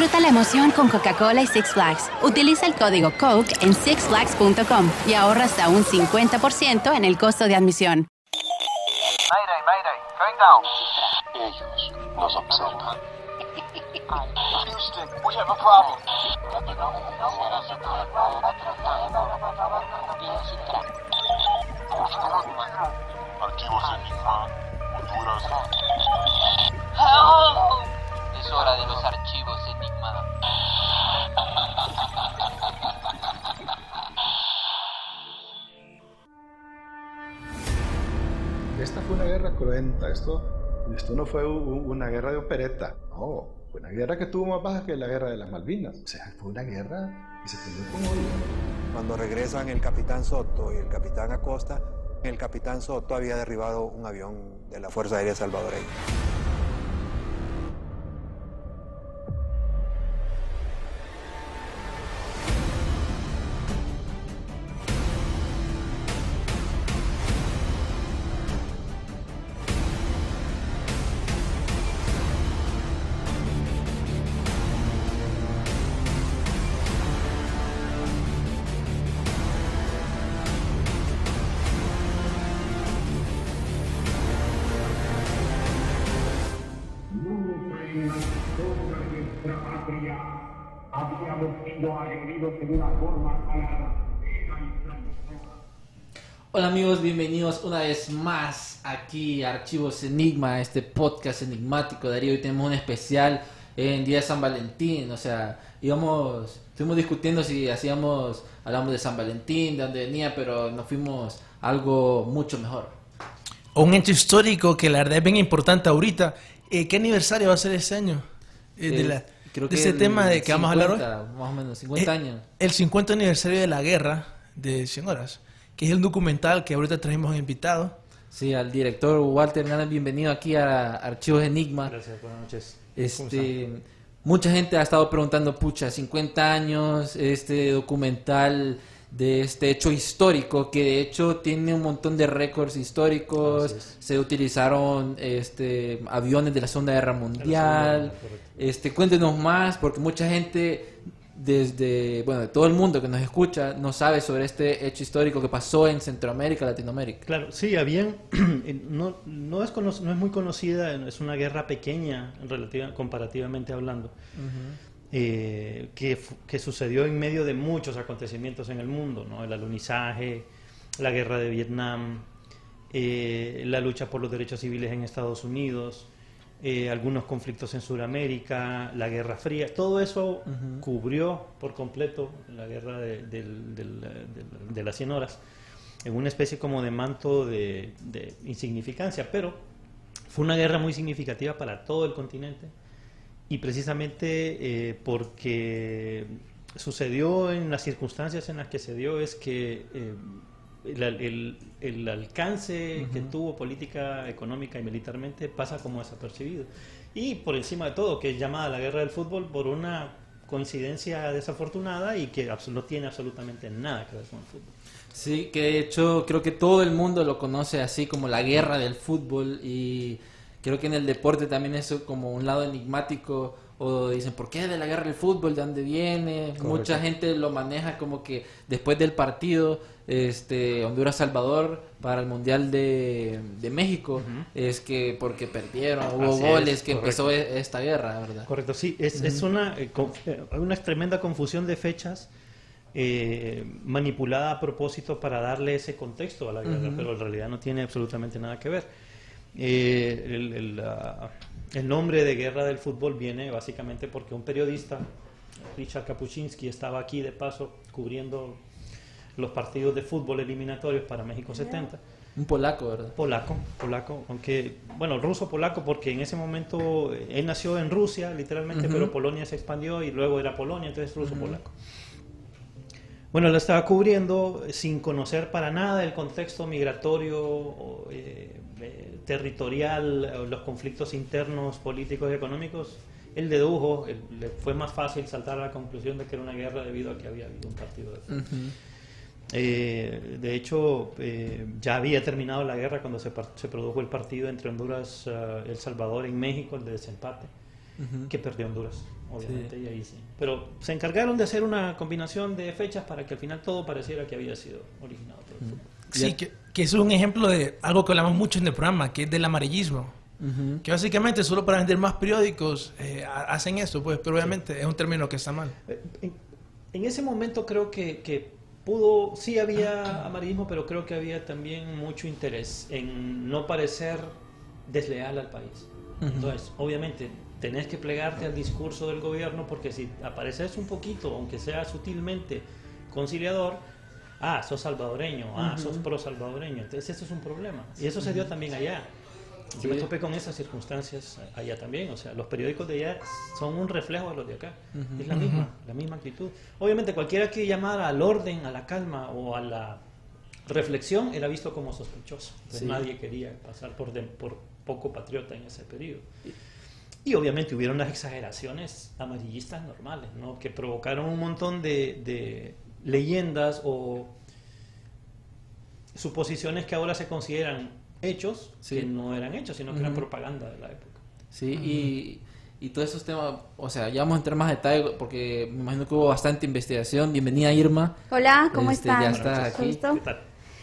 Disfruta la emoción con Coca-Cola y Six Flags. Utiliza el código COKE en sixflags.com y ahorra hasta un 50% en el costo de admisión. Mayday, mayday, going down. Ellos nos observan. Houston, we have a problem. Archivos Enigma, Honduras. Es hora de los archivos Enigma. Esta fue una guerra cruenta, esto, esto no fue una guerra de opereta, no, fue una guerra que tuvo más bajas que la guerra de las Malvinas, o sea, fue una guerra que se peleó con odio. Cuando regresan el capitán Soto y el capitán Acosta, el capitán Soto había derribado un avión de la Fuerza Aérea Salvadoreña. Hola amigos, bienvenidos una vez más aquí a Archivos Enigma, este podcast enigmático. Darío, hoy tenemos un especial en Día de San Valentín, o sea, íbamos, estuvimos discutiendo si hacíamos, hablamos de San Valentín, de dónde venía, pero nos fuimos a algo mucho mejor. un hecho histórico que la verdad es bien importante ahorita. Eh, ¿Qué aniversario va a ser este año? Eh, de la- creo de ese el tema de que vamos a hablar hoy. 50, Más o menos, 50 Eh, años. El 50 aniversario de la guerra de 100 horas, que es el documental que ahorita trajimos invitado. Sí, al director Walter Hernández, bienvenido aquí a Archivos Enigma. Gracias, buenas noches. Este, mucha gente ha estado preguntando, pucha, 50 años, este documental de este hecho histórico, que de hecho tiene un montón de récords históricos, se utilizaron este, aviones de la Segunda Guerra Mundial, correcto. este, cuéntenos más, porque mucha gente desde, bueno, de todo el mundo que nos escucha, no sabe sobre este hecho histórico que pasó en Centroamérica, Latinoamérica. Claro, sí, habían, no, no, es cono- no es muy conocida, es una guerra pequeña relativa, comparativamente hablando, eh, que, que sucedió en medio de muchos acontecimientos en el mundo, ¿no? el alunizaje, la guerra de Vietnam, eh, la lucha por los derechos civiles en Estados Unidos, eh, algunos conflictos en Sudamérica, la Guerra Fría, todo eso cubrió por completo la guerra de, de las 100 horas en una especie como de manto de, de insignificancia, pero fue una guerra muy significativa para todo el continente y precisamente eh, porque sucedió en las circunstancias en las que se dio es que eh, el, el- el alcance que tuvo política, económica y militarmente pasa como desapercibido. Y por encima de todo, que es llamada la guerra del fútbol por una coincidencia desafortunada y que no tiene absolutamente nada que ver con el fútbol. Sí, que de hecho creo que todo el mundo lo conoce así como la guerra del fútbol y creo que en el deporte también eso como un lado enigmático o dicen, ¿por qué de la guerra del fútbol? ¿De dónde viene? Mucha gente lo maneja como que después del partido este Honduras-Salvador para el Mundial de, de México es que porque perdieron, hubo Así es, goles que correcto. empezó esta guerra, ¿verdad? Correcto, sí, es, es una, eh, eh, una tremenda confusión de fechas eh, manipulada a propósito para darle ese contexto a la guerra, pero en realidad no tiene absolutamente nada que ver. Eh, el, el, el nombre de guerra del fútbol viene básicamente porque un periodista, Richard Kapuczynski, estaba aquí de paso cubriendo los partidos de fútbol eliminatorios para México 70 Un polaco, ¿verdad? Polaco, polaco, aunque, bueno, ruso-polaco, porque en ese momento eh, él nació en Rusia, literalmente, pero Polonia se expandió y luego era Polonia, entonces ruso-polaco. Bueno, la estaba cubriendo sin conocer para nada el contexto migratorio, eh, eh, territorial, los conflictos internos, políticos y económicos. Él dedujo, él- le fue más fácil saltar a la conclusión de que era una guerra debido a que había habido un partido de fútbol. Eh, de hecho, eh, ya había terminado la guerra cuando se, se produjo el partido entre Honduras y El Salvador en México, el de desempate, que perdió Honduras, obviamente, y ahí sí. Pero se encargaron de hacer una combinación de fechas para que al final todo pareciera que había sido originado por el fútbol. Sí, que, que es un ejemplo de algo que hablamos mucho en el programa, que es del amarillismo. Ujú. Que básicamente solo para vender más periódicos eh, ha- hacen esto, pues, pero obviamente es un término que está mal. Eh, En, en ese momento creo que, que pudo, sí había amarillismo, pero creo que había también mucho interés en no parecer desleal al país. Ujú. Entonces, obviamente, tenés que plegarte al discurso del gobierno porque si apareces un poquito, aunque sea sutilmente conciliador, ah, sos salvadoreño, ah, sos pro salvadoreño. Entonces, eso es un problema. Y eso se dio también allá. Yo Sí. me topé con esas circunstancias allá también. O sea, los periódicos de allá son un reflejo de los de acá. Es la misma, la misma actitud. Obviamente, cualquiera que llamara al orden, a la calma o a la reflexión era visto como sospechoso. Entonces, Sí. nadie quería pasar por, de- por poco patriota en ese periodo. Y obviamente hubieron las exageraciones amarillistas normales, ¿no? que provocaron un montón de, de leyendas o suposiciones que ahora se consideran hechos, Sí. que no eran hechos, sino que eran Ujú. propaganda de la época. Sí, y, y todos esos temas, o sea, ya vamos a entrar más a detalle porque me imagino que hubo bastante investigación. Bienvenida Irma. Hola, ¿cómo Este, están? Ya estás aquí. ¿Qué tal?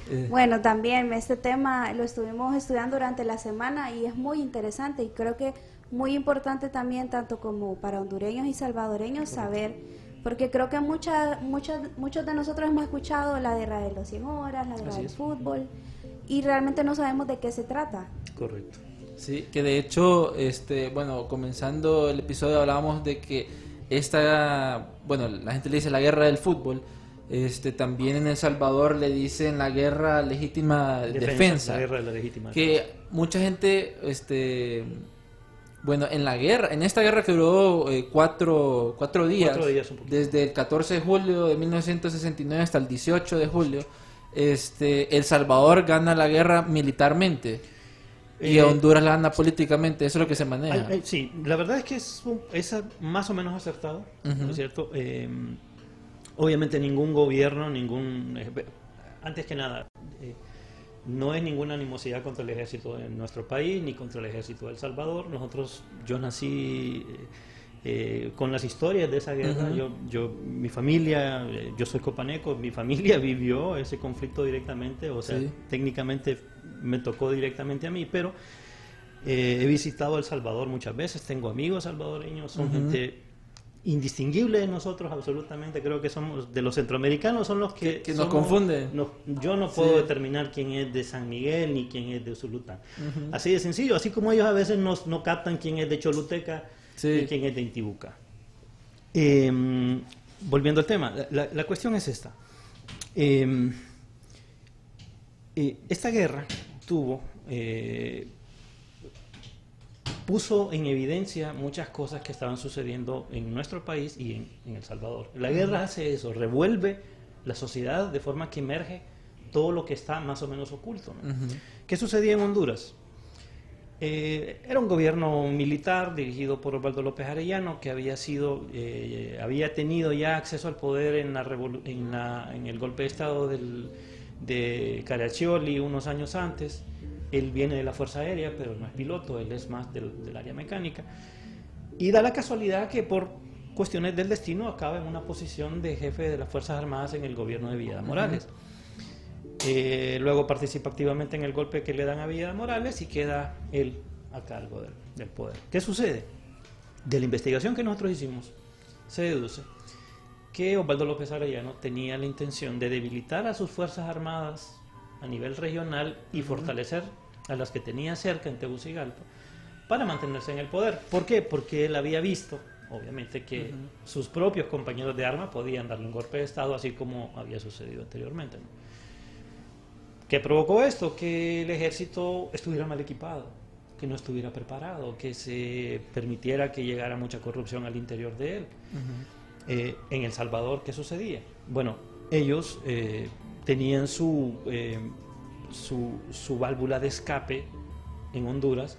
Eh, Bueno, también este tema lo estuvimos estudiando durante la semana y es muy interesante y creo que muy importante también tanto como para hondureños y salvadoreños saber, porque creo que muchas, muchas, muchos de nosotros hemos escuchado la guerra de los 100 horas, la guerra Así del es. fútbol y realmente no sabemos de qué se trata. Correcto. Sí, que de hecho, este, bueno, comenzando el episodio hablábamos de que esta, bueno, la gente le dice la guerra del fútbol, este, también en El Salvador le dicen la guerra legítima defensa, La guerra de la legítima. que mucha gente, este, bueno, en la guerra, en esta guerra que duró eh, cuatro, cuatro días, Cuatro desde el 14 de julio de 1969 hasta el 18 de julio, este, El Salvador gana la guerra militarmente. Y Eh, Honduras la gana políticamente, eso es lo que se maneja. Sí, la verdad es que es, un- es más o menos acertado, ¿no es cierto? Eh, obviamente ningún gobierno, ningún... eh, Antes que nada, eh, no es ninguna animosidad contra el ejército de nuestro país, ni contra el ejército de El Salvador. Nosotros, yo nací eh, eh, con las historias de esa guerra. Yo, yo, mi familia, eh, yo soy copaneco, mi familia vivió ese conflicto directamente, o sea, Sí. técnicamente me tocó directamente a mí, pero eh, he visitado El Salvador muchas veces, tengo amigos salvadoreños, son gente indistinguible de nosotros absolutamente, creo que somos de los centroamericanos son los que, Que- que nos confunden. yo no puedo Sí. determinar quién es de San Miguel ni quién es de Usulután. Así de sencillo, así como ellos a veces nos, no captan quién es de Choluteca Sí. y quién es de Intibuca. Eh, volviendo al tema, la, cuestión es esta. Eh, eh, esta guerra tuvo, eh, puso en evidencia muchas cosas que estaban sucediendo en nuestro país y en, en El Salvador. La guerra hace eso, revuelve la sociedad de forma que emerge todo lo que está más o menos oculto. ¿Qué sucedía en Honduras? Eh, era un gobierno militar dirigido por Osvaldo López Arellano que había sido, eh, había tenido ya acceso al poder en, la en, la- en el golpe de estado del, de Caraccioli unos años antes. Él viene de la Fuerza Aérea, pero no es piloto, él es más del, del área mecánica. Y da la casualidad que por cuestiones del destino acaba en una posición de jefe de las Fuerzas Armadas en el gobierno de Villada Morales. Eh, luego participa activamente en el golpe que le dan a Villada Morales y queda él a cargo del, del poder. ¿Qué sucede? De la investigación que nosotros hicimos, se deduce que Osvaldo López Arellano tenía la intención de debilitar a sus Fuerzas Armadas a nivel regional y fortalecer a las que tenía cerca en Tegucigalpa para mantenerse en el poder. ¿Por qué? Porque él había visto, obviamente, que sus propios compañeros de arma podían darle un golpe de Estado, así como había sucedido anteriormente. ¿no? ¿Qué provocó esto? Que el ejército estuviera mal equipado, que no estuviera preparado, que se permitiera que llegara mucha corrupción al interior de él. Eh, en El Salvador, ¿qué sucedía? Bueno, ellos eh, tenían su, eh, su, su válvula de escape en Honduras.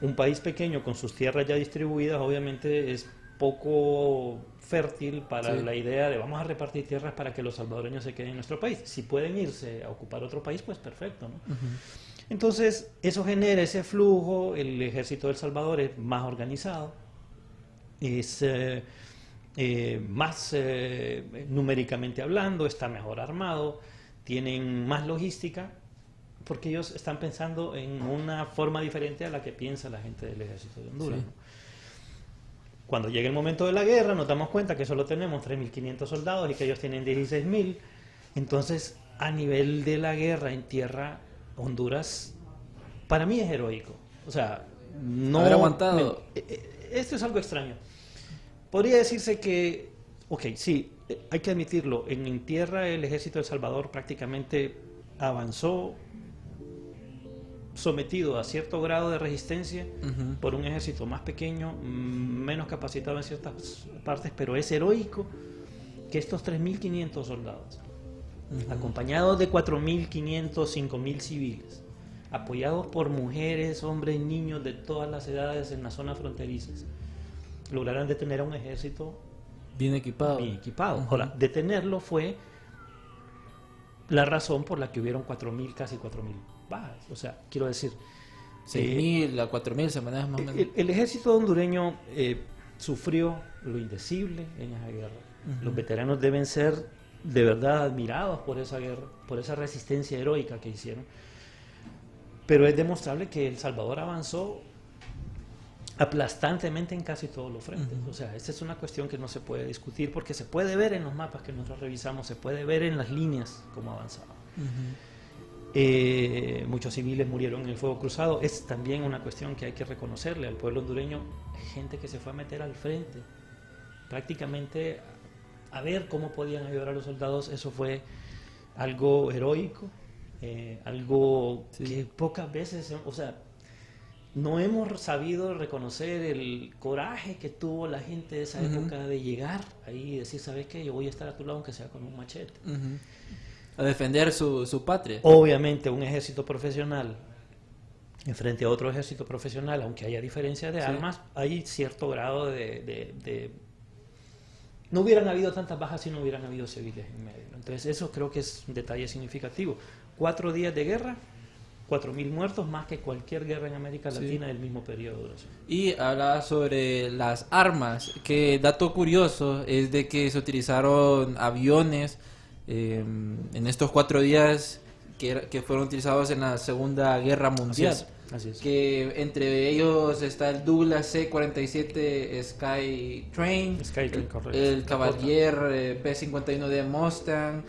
Un país pequeño con sus tierras ya distribuidas, obviamente es poco fértil para Sí. la idea de vamos a repartir tierras para que los salvadoreños se queden en nuestro país. Si pueden irse a ocupar otro país, pues perfecto. ¿no? Entonces, eso genera ese flujo, el ejército del Salvador es más organizado, es eh, eh, más eh, numéricamente hablando, está mejor armado, tienen más logística, porque ellos están pensando en una forma diferente a la que piensa la gente del ejército de Honduras. Sí. ¿no? Cuando llega el momento de la guerra, nos damos cuenta que solo tenemos 3.500 soldados y que ellos tienen 16.000. Entonces, a nivel de la guerra en tierra, Honduras, para mí es heroico. O sea, no. Haber aguantado. me- eh, esto es algo extraño. Podría decirse que, ok, sí, hay que admitirlo, en, en tierra el ejército de El Salvador prácticamente avanzó sometido a cierto grado de resistencia por un ejército más pequeño, mm, menos capacitado en ciertas partes, pero es heroico que estos 3.500 soldados, acompañados de 4.500, 5.000 civiles, apoyados por mujeres, hombres, niños de todas las edades en las zonas fronterizas, lograran detener a un ejército Bien equipado. bien equipado. Ahora, detenerlo fue la razón por la que hubieron 4.000, casi 4.000 bajas. O sea, quiero decir, 6.000 a 4.000 se maneja más o menos. el, el ejército hondureño eh, sufrió lo indecible en esa guerra. Ujú. Los veteranos deben ser de verdad admirados por esa guerra, por esa resistencia heroica que hicieron. Pero es demostrable que El Salvador avanzó aplastantemente en casi todos los frentes. Ujú. O sea, esta es una cuestión que no se puede discutir porque se puede ver en los mapas que nosotros revisamos, se puede ver en las líneas cómo avanzaba. Eh, muchos civiles murieron en el fuego cruzado. Es también una cuestión que hay que reconocerle al pueblo hondureño. Gente que se fue a meter al frente, prácticamente a ver cómo podían ayudar a los soldados. Eso fue algo heroico, eh, algo Sí. que pocas veces, o sea, no hemos sabido reconocer el coraje que tuvo la gente de esa época de llegar ahí y decir, ¿sabes qué? Yo voy a estar a tu lado aunque sea con un machete. A defender su, su patria. Obviamente un ejército profesional en frente a otro ejército profesional, aunque haya diferencias de Sí. armas, hay cierto grado de, de- de- No hubieran habido tantas bajas si no hubieran habido civiles en medio. Entonces eso creo que es un detalle significativo. Cuatro días de guerra, cuatro mil muertos, más que cualquier guerra en América Sí. Latina del mismo periodo de duración. Y hablaba sobre las armas, que dato curioso es de que se utilizaron aviones eh, en estos cuatro días que, fueron utilizados en la Segunda Guerra Mundial. Así es, así es. Que entre ellos está el Douglas C-47 Sky Train, Skytrain, el, correcto. el Cavalier eh, P-51 de Mustang,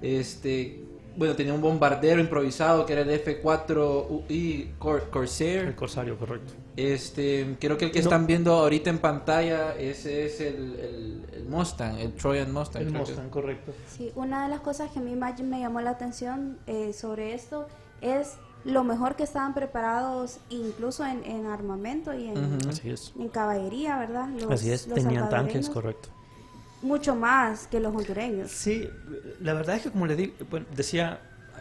este, bueno, tenía un bombardero improvisado que era el F-4I Cor- Corsair. El corsario, correcto. Este, creo que el que No. están viendo ahorita en pantalla, ese es el, el, el Mustang, el Trojan Mustang. El que- Mustang, correcto. Sí, una de las cosas que a mí más me llamó la atención eh, sobre esto es lo mejor que estaban preparados incluso en, en armamento y en, Ujú. Así es. en caballería, ¿verdad? Los- Así es, los tenían tanques, correcto. Mucho más que los hondureños. Sí, la verdad es que como le di- bueno, decía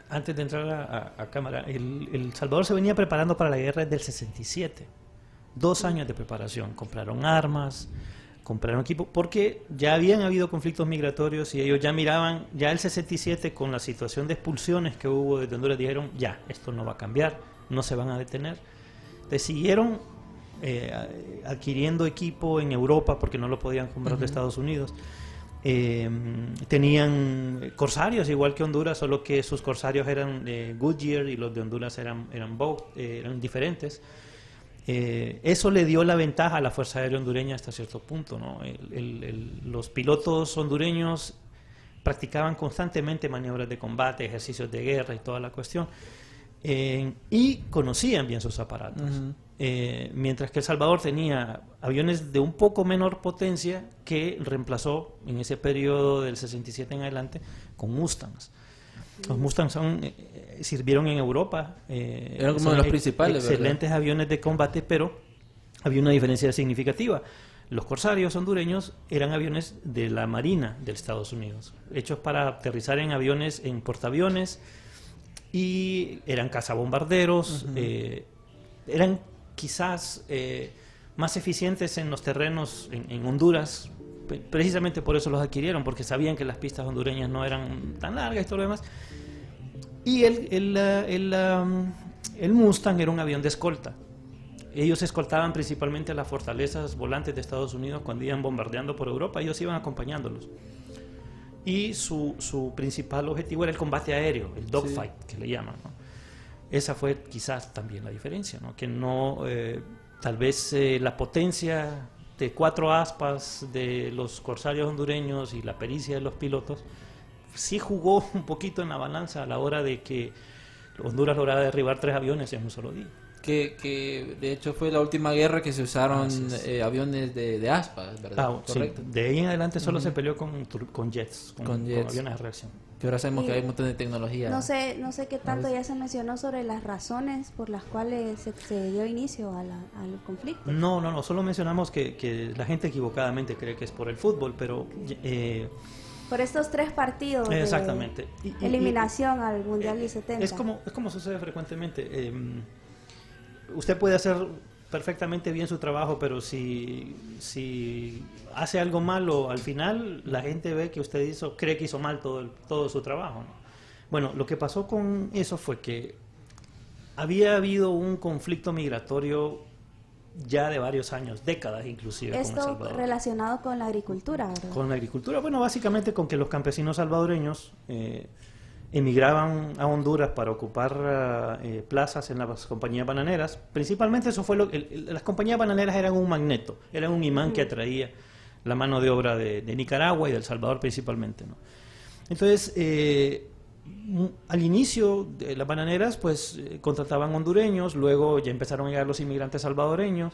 antes de entrar a, a- a cámara, el, el Salvador se venía preparando para la guerra desde el 67. Dos años de preparación. Compraron armas, compraron equipo, porque ya habían habido conflictos migratorios y ellos ya miraban, ya el 67 con la situación de expulsiones que hubo desde Honduras, dijeron, ya, esto no va a cambiar, no se van a detener. Entonces siguieron eh, adquiriendo equipo en Europa porque no lo podían comprar de Estados Unidos. Eh, tenían corsarios igual que Honduras, solo que sus corsarios eran Goodyear y los de Honduras eran, eran, Boat, eh, eran diferentes. Eso le dio la ventaja a la Fuerza Aérea Hondureña hasta cierto punto. ¿no? El- el- el- los pilotos hondureños practicaban constantemente maniobras de combate, ejercicios de guerra y toda la cuestión, eh, y conocían bien sus aparatos. Ujú. Eh, mientras que El Salvador tenía aviones de un poco menor potencia que reemplazó en ese periodo del 67 en adelante con Mustangs. Los Mustangs son, eh, eh, sirvieron en Europa. eh, Eran como de los principales, ¿verdad? Excelentes aviones de combate, pero había una diferencia significativa. Los corsarios hondureños eran aviones de la Marina de Estados Unidos, hechos para aterrizar en aviones, en portaaviones, y eran cazabombarderos, eh, eran quizás eh, más eficientes en los terrenos en, en Honduras, precisamente por eso los adquirieron, porque sabían que las pistas hondureñas no eran tan largas y todo lo demás. Y el, el, eh, el, um, el Mustang era un avión de escolta. Ellos escoltaban principalmente las fortalezas volantes de Estados Unidos cuando iban bombardeando por Europa, ellos iban acompañándolos. Y su, su principal objetivo era el combate aéreo, el dogfight, que le llaman. ¿no? Esa fue quizás también la diferencia, ¿no? que no, eh, tal vez eh, la potencia de cuatro aspas de los corsarios hondureños y la pericia de los pilotos sí jugó un poquito en la balanza a la hora de que Honduras lograra derribar tres aviones en un solo día. Que, que de hecho fue la última guerra que se usaron eh, aviones de, de aspas, ¿verdad? Ah, sí. Correcto. De ahí en adelante solo se peleó con, tur- con jets, con, Con con jets. aviones de reacción. Que ahora sabemos Y- que hay un montón de tecnología. No sé, no sé qué tanto ya se mencionó sobre las razones por las cuales se, se dio inicio a la- al conflicto. No, no, no, solo mencionamos que, que la gente equivocadamente cree que es por el fútbol, pero eh, Por estos tres partidos de Exactamente. Y- y- y- eliminación al Mundial del 70. es como, es como sucede frecuentemente. Usted puede hacer perfectamente bien su trabajo, pero si, si hace algo malo al final, la gente ve que usted hizo, cree que hizo mal todo, el- todo su trabajo. ¿no? Bueno, lo que pasó con eso fue que había habido un conflicto migratorio ya de varios años, décadas inclusive, con El Esto Salvador. relacionado con la agricultura, ¿verdad? Con la agricultura, bueno, básicamente con que los campesinos salvadoreños eh, emigraban a Honduras para ocupar ah, eh, plazas en las compañías bananeras. Principalmente eso fue lo el- las compañías bananeras eran un magneto, eran un imán que atraía la mano de obra de, de Nicaragua y del Salvador principalmente. ¿no? Entonces, eh, al inicio de las bananeras, pues eh, contrataban hondureños, luego ya empezaron a llegar los inmigrantes salvadoreños.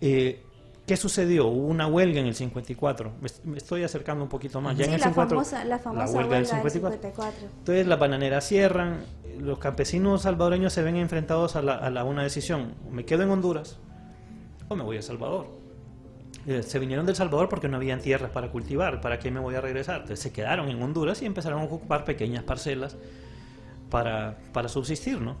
Eh, ¿Qué sucedió? Hubo una huelga en el 54. Me, est- me estoy acercando un poquito más. Ya sí, en el la 54, famosa, la famosa huelga huelga, del del 54. 54. Entonces las bananeras cierran, los campesinos salvadoreños se ven enfrentados a, la, a la- una decisión, me quedo en Honduras o me voy a Salvador. Eh, se vinieron del Salvador porque no habían tierras para cultivar, ¿para qué me voy a regresar? Entonces se quedaron en Honduras y empezaron a ocupar pequeñas parcelas para, para subsistir, ¿no?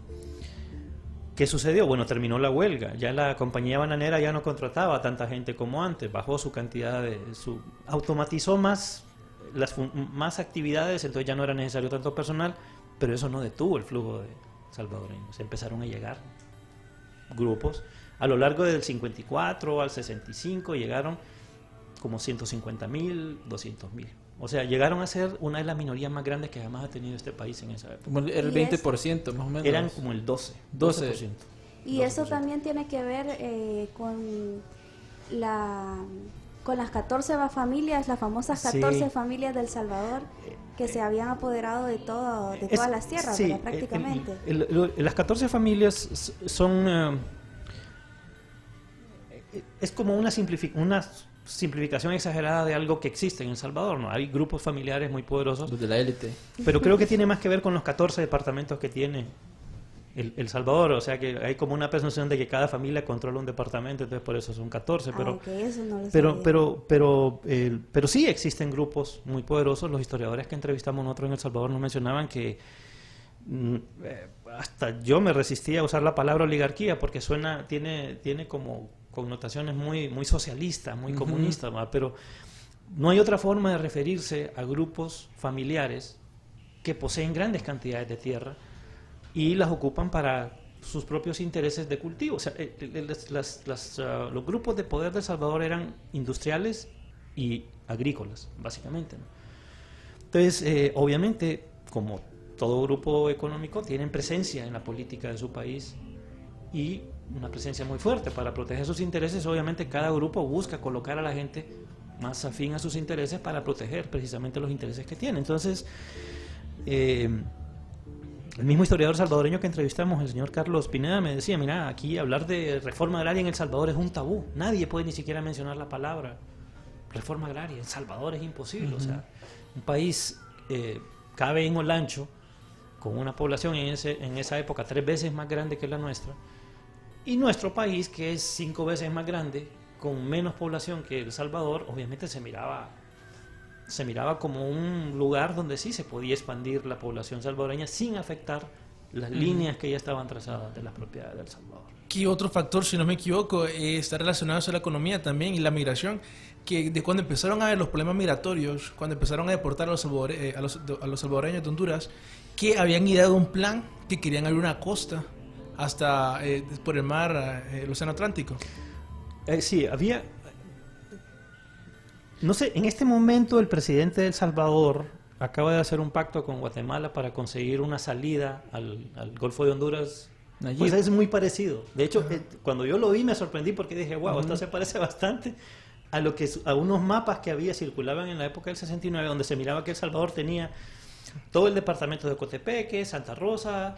¿Qué sucedió? Bueno, terminó la huelga. Ya la compañía bananera ya no contrataba a tanta gente como antes. Bajó su cantidad de... Su, automatizó más, las, más actividades, entonces ya no era necesario tanto personal, pero eso no detuvo el flujo de salvadoreños. Empezaron a llegar grupos. A lo largo del 54 al 65 llegaron como 150 mil, 200 mil. O sea, llegaron a ser una de las minorías más grandes que jamás ha tenido este país en esa época. Como el, el Y es- 20% más o menos. Eran como el 12. 12. 12%. Y eso también tiene que ver eh, con la con las 14 va- familias, las famosas Sí. 14 familias del Salvador que se habían apoderado de todo de Es- todas las tierras, sí, ¿verdad? el- prácticamente. el- el- lo- las 14 familias s- son... eh, es como una, una simplificación exagerada de algo que existe en El Salvador. ¿no? Hay grupos familiares muy poderosos. Los de la élite. Pero creo que tiene más que ver con los 14 departamentos que tiene el, El Salvador. O sea que hay como una presunción de que cada familia controla un departamento, entonces por eso son 14. Pero, Ah, eso no lo pero, sabía. pero, pero, eh, pero sí existen grupos muy poderosos. Los historiadores que entrevistamos nosotros en El Salvador nos mencionaban que mm, eh, hasta yo me resistía a usar la palabra oligarquía porque suena, tiene, tiene como connotaciones muy, muy socialistas, muy Ujú. comunistas, ¿va? pero no hay otra forma de referirse a grupos familiares que poseen grandes cantidades de tierra y las ocupan para sus propios intereses de cultivo. O sea, las- las- ah, los grupos de poder de El Salvador eran industriales y agrícolas, básicamente. ¿no? Entonces, eh, obviamente, como todo grupo económico, tienen presencia en la política de su país y una presencia muy fuerte. Para proteger sus intereses, obviamente, cada grupo busca colocar a la gente más afín a sus intereses para proteger precisamente los intereses que tiene. Entonces, eh, el mismo historiador salvadoreño que entrevistamos, el señor Carlos Pineda, me decía, mira, aquí hablar de reforma agraria en El Salvador es un tabú. Nadie puede ni siquiera mencionar la palabra reforma agraria. En Salvador es imposible. O sea, un país eh, cabe en Olancho, con una población en, ese, en esa época tres veces más grande que la nuestra, y nuestro país, que es cinco veces más grande, con menos población que El Salvador, obviamente se miraba se miraba como un lugar donde sí se podía expandir la población salvadoreña sin afectar las Ujú. líneas que ya estaban trazadas de las propiedades del Salvador. Que otro factor, si no me equivoco, eh, está relacionado a la economía también y la migración, que de cuando empezaron a ver los problemas migratorios, cuando empezaron a deportar a los, salvadore- eh, a los, a los salvadoreños de Honduras, que habían ideado un plan que querían abrir una costa hasta eh, por el mar, eh, el Océano Atlántico. Eh, sí, había... No sé, en este momento el presidente de El Salvador acaba de hacer un pacto con Guatemala para conseguir una salida al, al Golfo de Honduras. Pues es muy parecido. De hecho, eh, cuando yo lo vi me sorprendí porque dije, wow, esto se parece bastante a lo que a unos mapas que había circulaban en la época del 69 donde se miraba que El Salvador tenía todo el departamento de Cotepeque, Santa Rosa,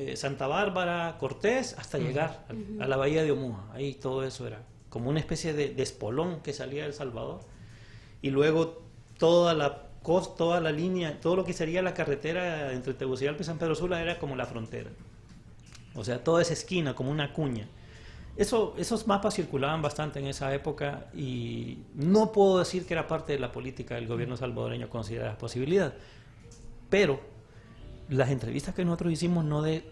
eh, Santa Bárbara, Cortés, hasta llegar a, a la bahía de Omuja. Ahí todo eso era como una especie de, de espolón que salía de El Salvador. Y luego toda la costa, toda la línea, todo lo que sería la carretera entre Tegucigalpa y San Pedro Sula era como la frontera. O sea, toda esa esquina, como una cuña. Eso, esos mapas circulaban bastante en esa época y no puedo decir que era parte de la política del gobierno salvadoreño considerar posibilidad. Pero las entrevistas que nosotros hicimos no de...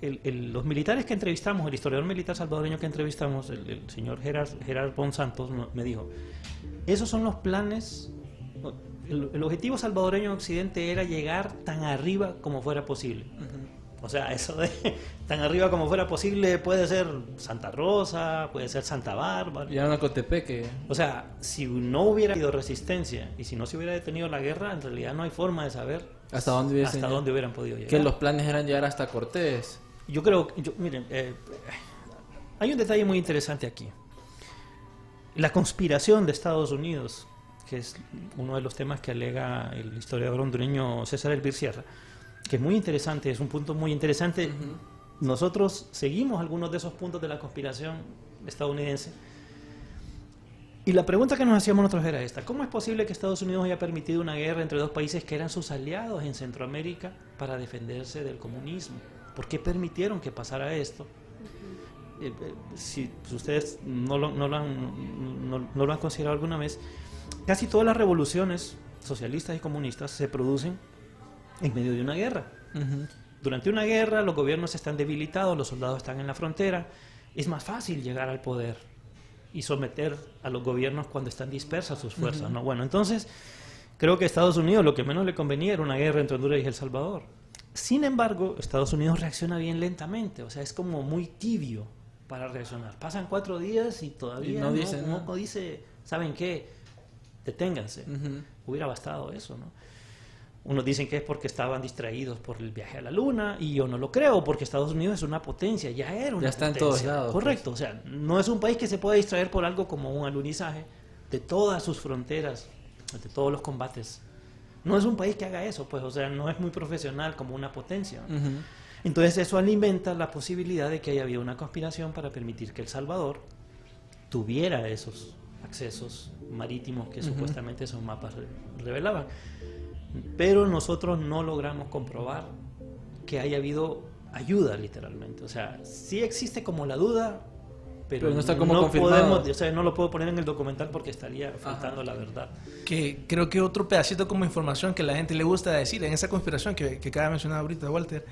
el- el- los militares que entrevistamos, el historiador militar salvadoreño que entrevistamos, el, el señor Gerard, Gerard Pon Santos, no- me dijo, esos son los planes... El, objetivo salvadoreño en Occidente era llegar tan arriba como fuera posible. O sea, eso de tan arriba como fuera posible puede ser Santa Rosa, puede ser Santa Bárbara. Llegaron a Cotepeque. O sea, si no hubiera habido resistencia y si no se hubiera detenido la guerra, en realidad no hay forma de saber ¿Hasta dónde hubiesen hasta llegado? dónde hubieran podido llegar. Que los planes eran llegar hasta Cortés. Yo creo, yo, miren, eh, hay un detalle muy interesante aquí. La conspiración de Estados Unidos, que es uno de los temas que alega el historiador hondureño César Elvir Sierra, que es muy interesante, es un punto muy interesante. Nosotros seguimos algunos de esos puntos de la conspiración estadounidense. Y la pregunta que nos hacíamos nosotros era esta, ¿cómo es posible que Estados Unidos haya permitido una guerra entre dos países que eran sus aliados en Centroamérica para defenderse del comunismo? ¿Por qué permitieron que pasara esto? Eh, eh, si ustedes no lo, no lo han, no- no lo han considerado alguna vez, casi todas las revoluciones socialistas y comunistas se producen en medio de una guerra. Durante una guerra los gobiernos están debilitados, los soldados están en la frontera, es más fácil llegar al poder y someter a los gobiernos cuando están dispersas sus fuerzas. ¿no? Bueno, entonces creo que a Estados Unidos lo que menos le convenía era una guerra entre Honduras y El Salvador. Sin embargo, Estados Unidos reacciona bien lentamente, o sea, es como muy tibio para reaccionar. Pasan cuatro días y todavía Y no no, dice no- nada. no dice, ¿saben qué? Deténganse. Hubiera bastado eso, ¿no? Unos dicen que es porque estaban distraídos por el viaje a la Luna, y yo no lo creo, porque Estados Unidos es una potencia, ya era una Ya está en potencia. todos lados, pues. Correcto, o sea, no es un país que se pueda distraer por algo como un alunizaje de todas sus fronteras, de todos los combates. No es un país que haga eso, pues, o sea, no es muy profesional como una potencia. Entonces eso alimenta la posibilidad de que haya habido una conspiración para permitir que El Salvador tuviera esos accesos marítimos que supuestamente esos mapas re- revelaban. Pero nosotros no logramos comprobar que haya habido ayuda literalmente. O sea, sí existe como la duda, pero, Pero no está como confirmado. podemos, o sea, no lo puedo poner en el documental porque estaría faltando la verdad. Que creo que otro pedacito como información que la gente le gusta decir en esa conspiración que, que acaba de mencionar ahorita Walter,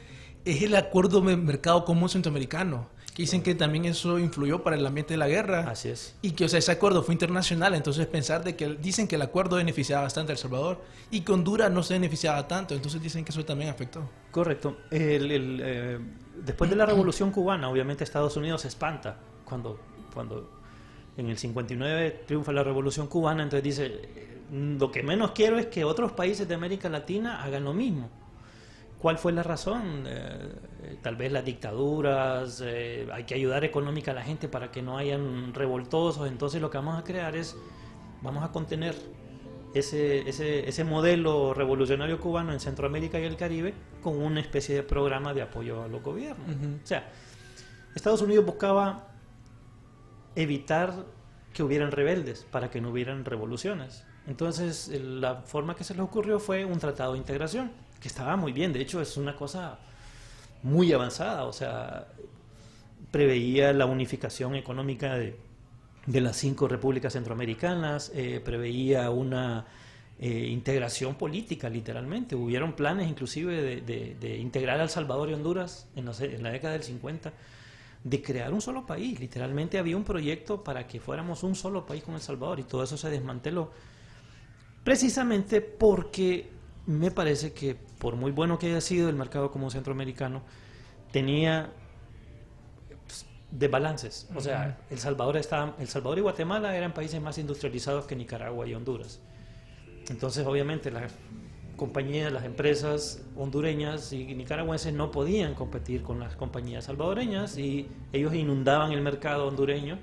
es el acuerdo de mercado común centroamericano, que dicen que también eso influyó para el ambiente de la guerra. Así es. Y que, o sea, ese acuerdo fue internacional, entonces pensar de que dicen que el acuerdo beneficiaba bastante a El Salvador y que Honduras no se beneficiaba tanto, entonces dicen que eso también afectó. Correcto. El- el, eh, después de la Revolución Cubana, obviamente Estados Unidos se espanta cuando, cuando en el 59 triunfa la Revolución Cubana, entonces dice, eh, lo que menos quiero es que otros países de América Latina hagan lo mismo. ¿Cuál fue la razón? Eh, tal vez las dictaduras, eh, hay que ayudar económica a la gente para que no hayan revoltosos, entonces lo que vamos a crear es, vamos a contener ese, ese, ese modelo revolucionario cubano en Centroamérica y el Caribe con una especie de programa de apoyo a los gobiernos. O sea, Estados Unidos buscaba evitar que hubieran rebeldes para que no hubieran revoluciones. Entonces, la forma que se les ocurrió fue un tratado de integración, que estaba muy bien, de hecho es una cosa muy avanzada, o sea, preveía la unificación económica de, las cinco repúblicas centroamericanas, eh, preveía una eh, integración política, literalmente. Hubieron planes inclusive de, integrar a El Salvador y Honduras en, en la década del 50, de crear un solo país. Literalmente había un proyecto para que fuéramos un solo país con El Salvador y todo eso se desmanteló. Precisamente porque me parece que por muy bueno que haya sido el mercado común centroamericano, tenía pues, desbalances. O sea, El Salvador, estaba, El Salvador y Guatemala eran países más industrializados que Nicaragua y Honduras. Entonces, obviamente, las compañías, las empresas hondureñas y nicaragüenses no podían competir con las compañías salvadoreñas y ellos inundaban el mercado hondureño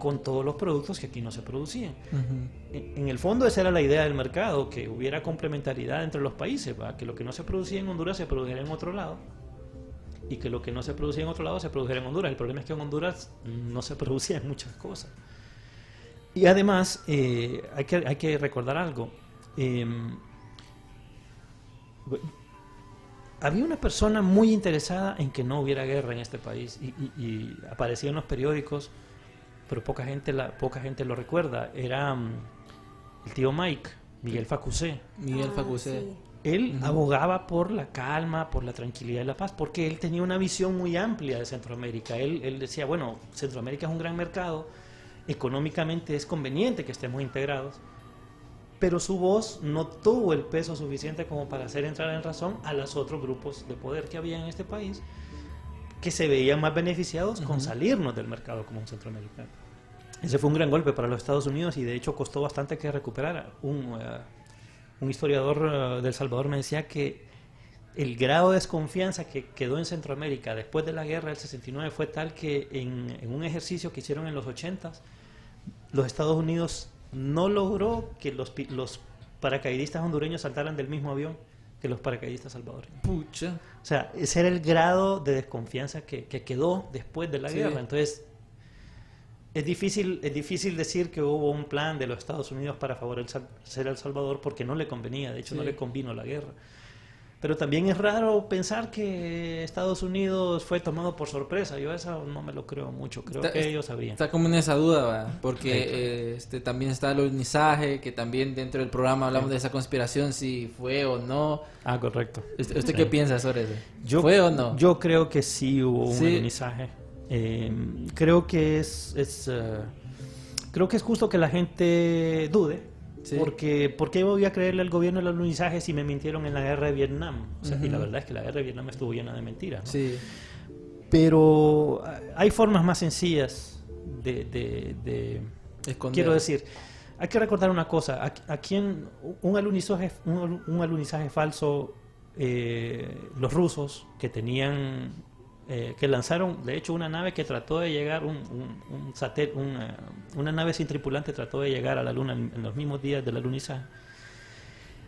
con todos los productos que aquí no se producían. En, en el fondo esa era la idea del mercado, que hubiera complementariedad entre los países, ¿va? que lo que no se producía en Honduras se produjera en otro lado y que lo que no se producía en otro lado se produjera en Honduras. El problema es que en Honduras no se producían muchas cosas. Y además eh, hay, que, hay que recordar algo. Em, había una persona muy interesada en que no hubiera guerra en este país y, y- y aparecía en los periódicos, pero poca gente, la, poca gente lo recuerda. Era mm, el tío Mike, Miguel Facusé. Miguel Facusé. Él abogaba por la calma, por la tranquilidad y la paz, porque él tenía una visión muy amplia de Centroamérica. Él, él decía, bueno, Centroamérica es un gran mercado, económicamente es conveniente que estemos integrados, pero su voz no tuvo el peso suficiente como para hacer entrar en razón a los otros grupos de poder que había en este país, que se veían más beneficiados con salirnos del mercado común centroamericano. Ese fue un gran golpe para los Estados Unidos y de hecho costó bastante que recuperara. Un, eh, un historiador eh, del Salvador me decía que el grado de desconfianza que quedó en Centroamérica después de la guerra del 69 fue tal que en, en un ejercicio que hicieron en los 80 los Estados Unidos no logró que los paracaidistas hondureños saltaran del mismo avión que los paracaidistas salvadoreños. Pucha. O sea, ese era el grado de desconfianza que, que quedó después de la Sí. guerra. Entonces, es difícil, es difícil decir que hubo un plan de los Estados Unidos para favorecer a El Salvador porque no le convenía, de hecho no le convino la guerra. Pero también es raro pensar que Estados Unidos fue tomado por sorpresa. Yo eso no me lo creo mucho. Creo Está- que ellos sabían. Está como en esa duda, ¿va? porque Sí. eh, este, también está el alunizaje, que también dentro del programa hablamos Sí. de esa conspiración, si fue o no. Ah, correcto. ¿Usted, usted Sí. qué piensa sobre eso? Yo, ¿Fue o no? Yo creo que sí hubo un Sí. alunizaje. Eh, creo que es, es, eh, creo que es justo que la gente dude. Sí. Porque, ¿por qué voy a creerle al gobierno el alunizaje si me mintieron en la guerra de Vietnam? O sea, Y la verdad es que la guerra de Vietnam estuvo llena de mentiras. ¿no? Sí. Pero hay formas más sencillas de, de- de- Esconder. Quiero decir, hay que recordar una cosa. Aquí en un alunizaje, un, un alunizaje falso, eh, los rusos que tenían, eh, que lanzaron, de hecho, una nave que trató de llegar, un, un, un satel- una, una nave sin tripulante trató de llegar a la Luna en, los mismos días del alunizaje.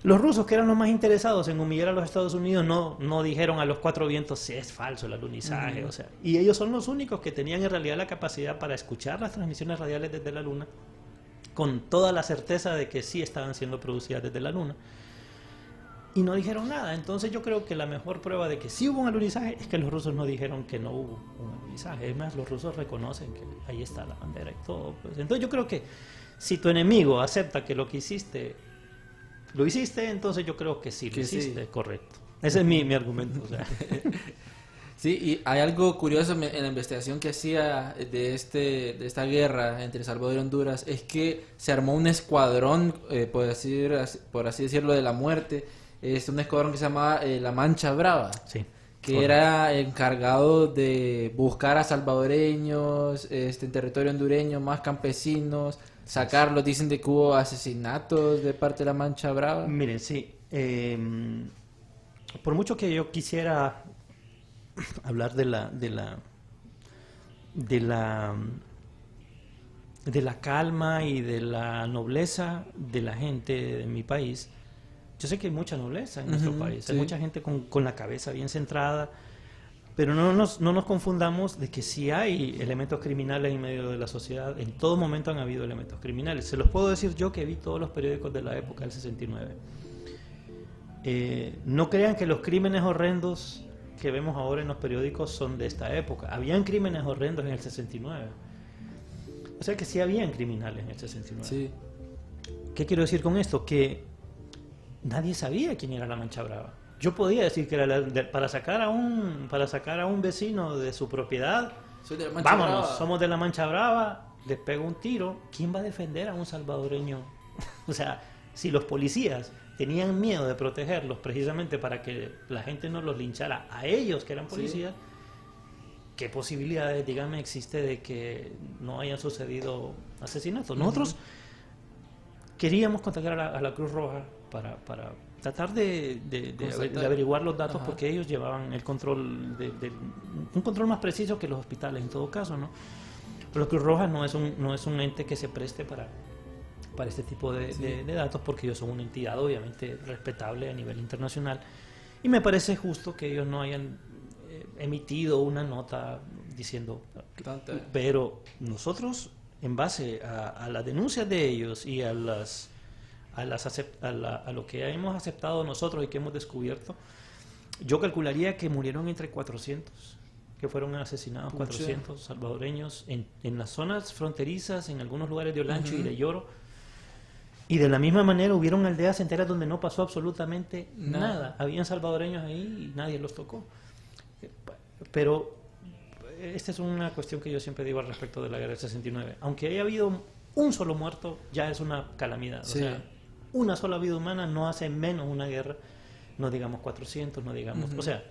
Los rusos, que eran los más interesados en humillar a los Estados Unidos, no, no dijeron a los cuatro vientos si es falso el alunizaje. O sea, y ellos son los únicos que tenían en realidad la capacidad para escuchar las transmisiones radiales desde la Luna con toda la certeza de que sí estaban siendo producidas desde la Luna. Y no dijeron nada. Entonces yo creo que la mejor prueba de que sí hubo un alunizaje es que los rusos no dijeron que no hubo un alunizaje. Es más, los rusos reconocen que ahí está la bandera y todo. pues. Entonces yo creo que si tu enemigo acepta que lo que hiciste lo hiciste, entonces yo creo que sí lo Que sí. hiciste, correcto. Ese es mi, mi argumento. o sea. Sí, y hay algo curioso en la investigación que hacía de este de esta guerra entre Salvador y Honduras es que se armó un escuadrón, eh, por, por así decirlo, de la muerte. Es un escuadrón que se llamaba eh, La Mancha Brava. Sí. Que Correcto. era encargado de buscar a salvadoreños este, en territorio hondureño, más campesinos, sacarlos. Dicen de que hubo asesinatos de parte de la Mancha Brava. Miren, sí. eh, por mucho que yo quisiera hablar de la, de la, de la, de la calma y de la nobleza de la gente de mi país, yo sé que hay mucha nobleza en nuestro país, sí. hay mucha gente con, con la cabeza bien centrada, pero no nos, no nos confundamos de que sí hay elementos criminales en medio de la sociedad. En todo momento han habido elementos criminales. Se los puedo decir yo que vi todos los periódicos de la época del 69. Eh, no crean que los crímenes horrendos que vemos ahora en los periódicos son de esta época. Habían crímenes horrendos en el 69. O sea que sí habían criminales en el 69. Sí. ¿Qué quiero decir con esto? Que nadie sabía quién era la Mancha Brava. Yo podía decir que era la- de- para sacar a un para sacar a un vecino de su propiedad. Soy de la Mancha vámonos, Brava. somos de la Mancha Brava. Les pego un tiro. ¿Quién va a defender a un salvadoreño? o sea, si los policías tenían miedo de protegerlos precisamente para que la gente no los linchara a ellos que eran Sí. policías, ¿qué posibilidades, dígame, existe de que no hayan sucedido asesinatos? Nosotros queríamos contactar a la, a la Cruz Roja para, para tratar de, de- de de averiguar los datos Ajá. porque ellos llevaban el control, un control más preciso que los hospitales en todo caso, ¿no? Pero Cruz Roja no es un, no es un ente que se preste para, para este tipo de, Sí. de- de datos porque ellos son una entidad obviamente respetable a nivel internacional y me parece justo que ellos no hayan eh, emitido una nota diciendo pero nosotros en base a, a las denuncias de ellos y a las a, las a, la- a lo que hemos aceptado nosotros y que hemos descubierto yo calcularía que murieron entre 400 que fueron asesinados Pucha. 400 salvadoreños en, en las zonas fronterizas en algunos lugares de Olancho y Ujú. de Lloro y de la misma manera hubieron aldeas enteras donde no pasó absolutamente Nada. nada. Habían salvadoreños ahí y nadie los tocó. Pero esta es una cuestión que yo siempre digo al respecto de la guerra del 69. Aunque haya habido un solo muerto, ya es una calamidad. Sí. O sea, una sola vida humana no hace menos una guerra. No digamos 400, no digamos... Ujú. O sea,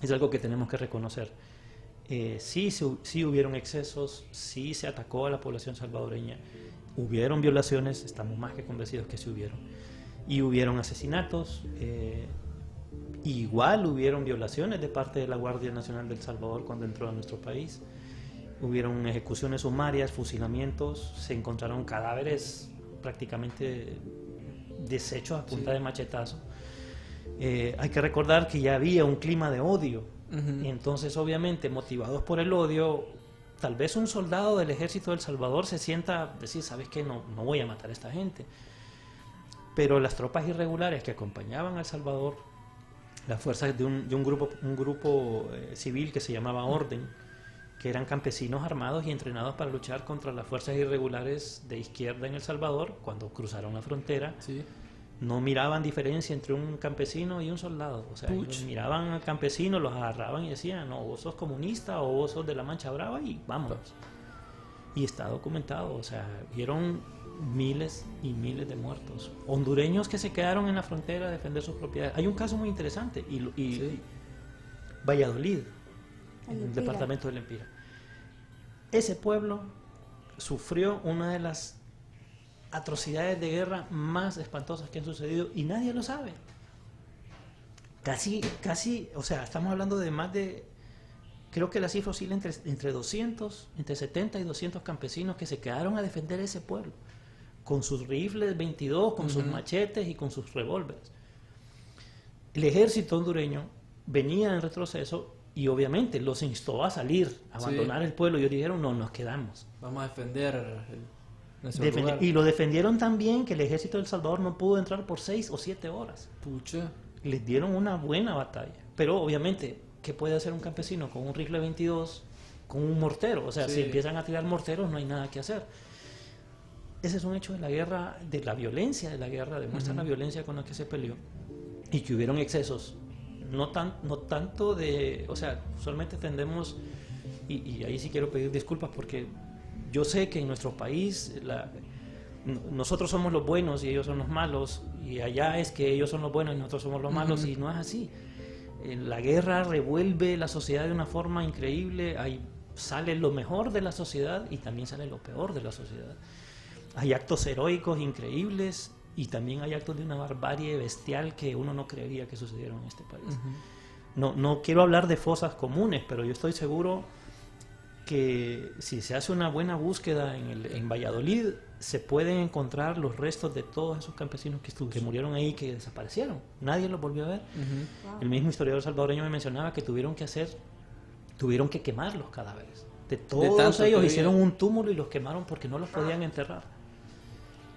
es algo que tenemos que reconocer. Eh, sí hubieron excesos, sí se atacó a la población salvadoreña, hubieron violaciones, estamos más que convencidos que sí hubieron, y hubieron asesinatos, eh, igual hubieron violaciones de parte de la Guardia Nacional del Salvador cuando entró a nuestro país, hubieron ejecuciones sumarias, fusilamientos, se encontraron cadáveres prácticamente deshechos a punta Sí. de machetazo. Eh, hay que recordar que ya había un clima de odio y entonces, obviamente, motivados por el odio, tal vez un soldado del ejército del Salvador se sienta decir, ¿sabes qué? No, no voy a matar a esta gente. Pero las tropas irregulares que acompañaban al Salvador, las fuerzas de un, de un grupo, un grupo eh, civil que se llamaba Orden, que eran campesinos armados y entrenados para luchar contra las fuerzas irregulares de izquierda en El Salvador, cuando cruzaron la frontera, Sí. no miraban diferencia entre un campesino y un soldado. O sea, ellos miraban al campesino, los agarraban y decían, no, vos sos comunista o vos sos de la Mancha Brava y vámonos. Y está documentado, o sea, vieron miles y miles de muertos. Hondureños que se quedaron en la frontera a defender sus propiedades. Hay un caso muy interesante, y, lo- y- Sí. Valladolid, El en el Empira. departamento del Empira. Ese pueblo sufrió una de las atrocidades de guerra más espantosas que han sucedido y nadie lo sabe. Casi, casi, o sea, estamos hablando de más de, creo que la cifra oscila entre, entre 200, entre 70 y 200 campesinos que se quedaron a defender ese pueblo, con sus rifles 22, con sus machetes y con sus revólveres. El ejército hondureño venía en retroceso y obviamente los instó a salir, a Sí. abandonar el pueblo. Y ellos dijeron, no, nos quedamos. Vamos a defender el, nuestro Defendi- lugar. y lo defendieron tan bien que el ejército del Salvador no pudo entrar por seis o siete horas. Pucha. Les dieron una buena batalla. Pero obviamente, ¿qué puede hacer un campesino con un rifle 22, con un mortero? O sea, Sí. si empiezan a tirar morteros no hay nada que hacer. Ese es un hecho de la guerra, de la violencia de la guerra, demuestra la violencia con la que se peleó y que hubieron excesos. No, tan, no tanto de, o sea, usualmente tendemos, y, y ahí sí quiero pedir disculpas porque yo sé que en nuestro país la- nosotros somos los buenos y ellos son los malos, y allá es que ellos son los buenos y nosotros somos los malos, y no es así. Eh, La guerra revuelve la sociedad de una forma increíble, ahí sale lo mejor de la sociedad y también sale lo peor de la sociedad. Hay actos heroicos increíbles y también hay actos de una barbarie bestial que uno no creería que sucedieron en este país. No, no quiero hablar de fosas comunes, pero yo estoy seguro que si se hace una buena búsqueda en, el- en Valladolid, se pueden encontrar los restos de todos esos campesinos que, que murieron ahí, que desaparecieron. Nadie los volvió a ver. El mismo historiador salvadoreño me mencionaba que tuvieron que hacer, tuvieron que quemar los cadáveres. De todos ellos hicieron un túmulo y los quemaron porque no los podían enterrar.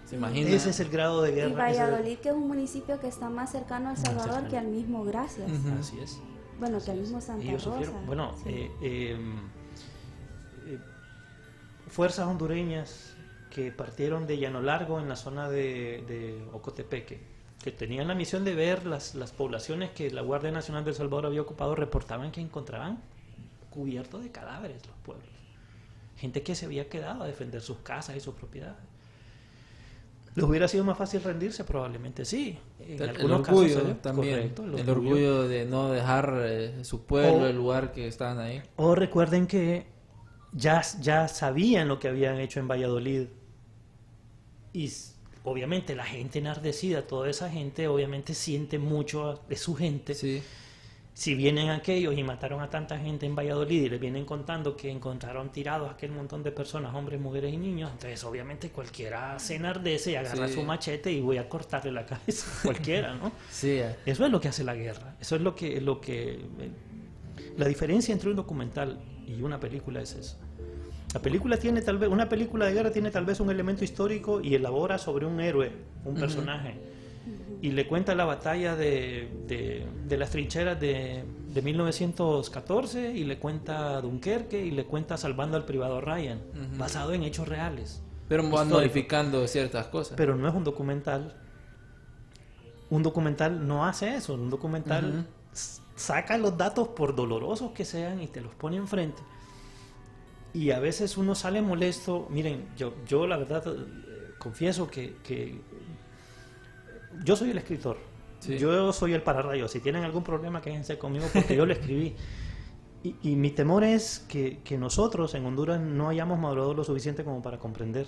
¿Se imagina? Ese es el grado de Y guerra. ese- Valladolid, que es un municipio que está más cercano al Salvador cercano. que al mismo Gracias. Así es. Bueno, que al mismo Santa Ellos Rosa. sufrieron. Bueno, Sí. eh, eh, eh, fuerzas hondureñas que partieron de Llano Largo en la zona de, de Ocotepeque, que tenían la misión de ver las, las poblaciones que la Guardia Nacional del Salvador había ocupado, reportaban que encontraban cubiertos de cadáveres los pueblos. Gente que se había quedado a defender sus casas y sus propiedades. ¿Les hubiera sido más fácil rendirse? Probablemente sí. En El, orgullo casos también. correcto, el, orgullo. de no dejar eh, su pueblo, O- el lugar que estaban ahí. O recuerden que ya, ya sabían lo que habían hecho en Valladolid. Y obviamente la gente enardecida, toda esa gente obviamente siente mucho de su gente. Sí. Si vienen aquellos y mataron a tanta gente en Valladolid y les vienen contando que encontraron tirados a aquel montón de personas, hombres, mujeres y niños, entonces obviamente cualquiera se enardece y agarra Sí. su machete y voy a cortarle la cabeza. Cualquiera, ¿no? Sí, eh. Eso es lo que hace la guerra. Eso es lo que, lo que. eh, La diferencia entre un documental y una película es eso. La película tiene tal vez. Una película de guerra tiene tal vez un elemento histórico y elabora sobre un héroe, un personaje. Y le cuenta la batalla de, de, de las trincheras de, de 1914 y le cuenta Dunkerque y le cuenta Salvando al privado Ryan, basado en hechos reales. Pero van modificando ciertas cosas. Pero no es un documental. Un documental no hace eso. Un documental saca los datos por dolorosos que sean y te los pone enfrente. Y a veces uno sale molesto. Miren, yo, yo la verdad eh, confieso que, que yo soy el escritor. Sí. Yo soy el pararrayo. Si tienen algún problema, quédense conmigo porque yo lo escribí. Y, y mi temor es que, que nosotros en Honduras no hayamos madurado lo suficiente como para comprender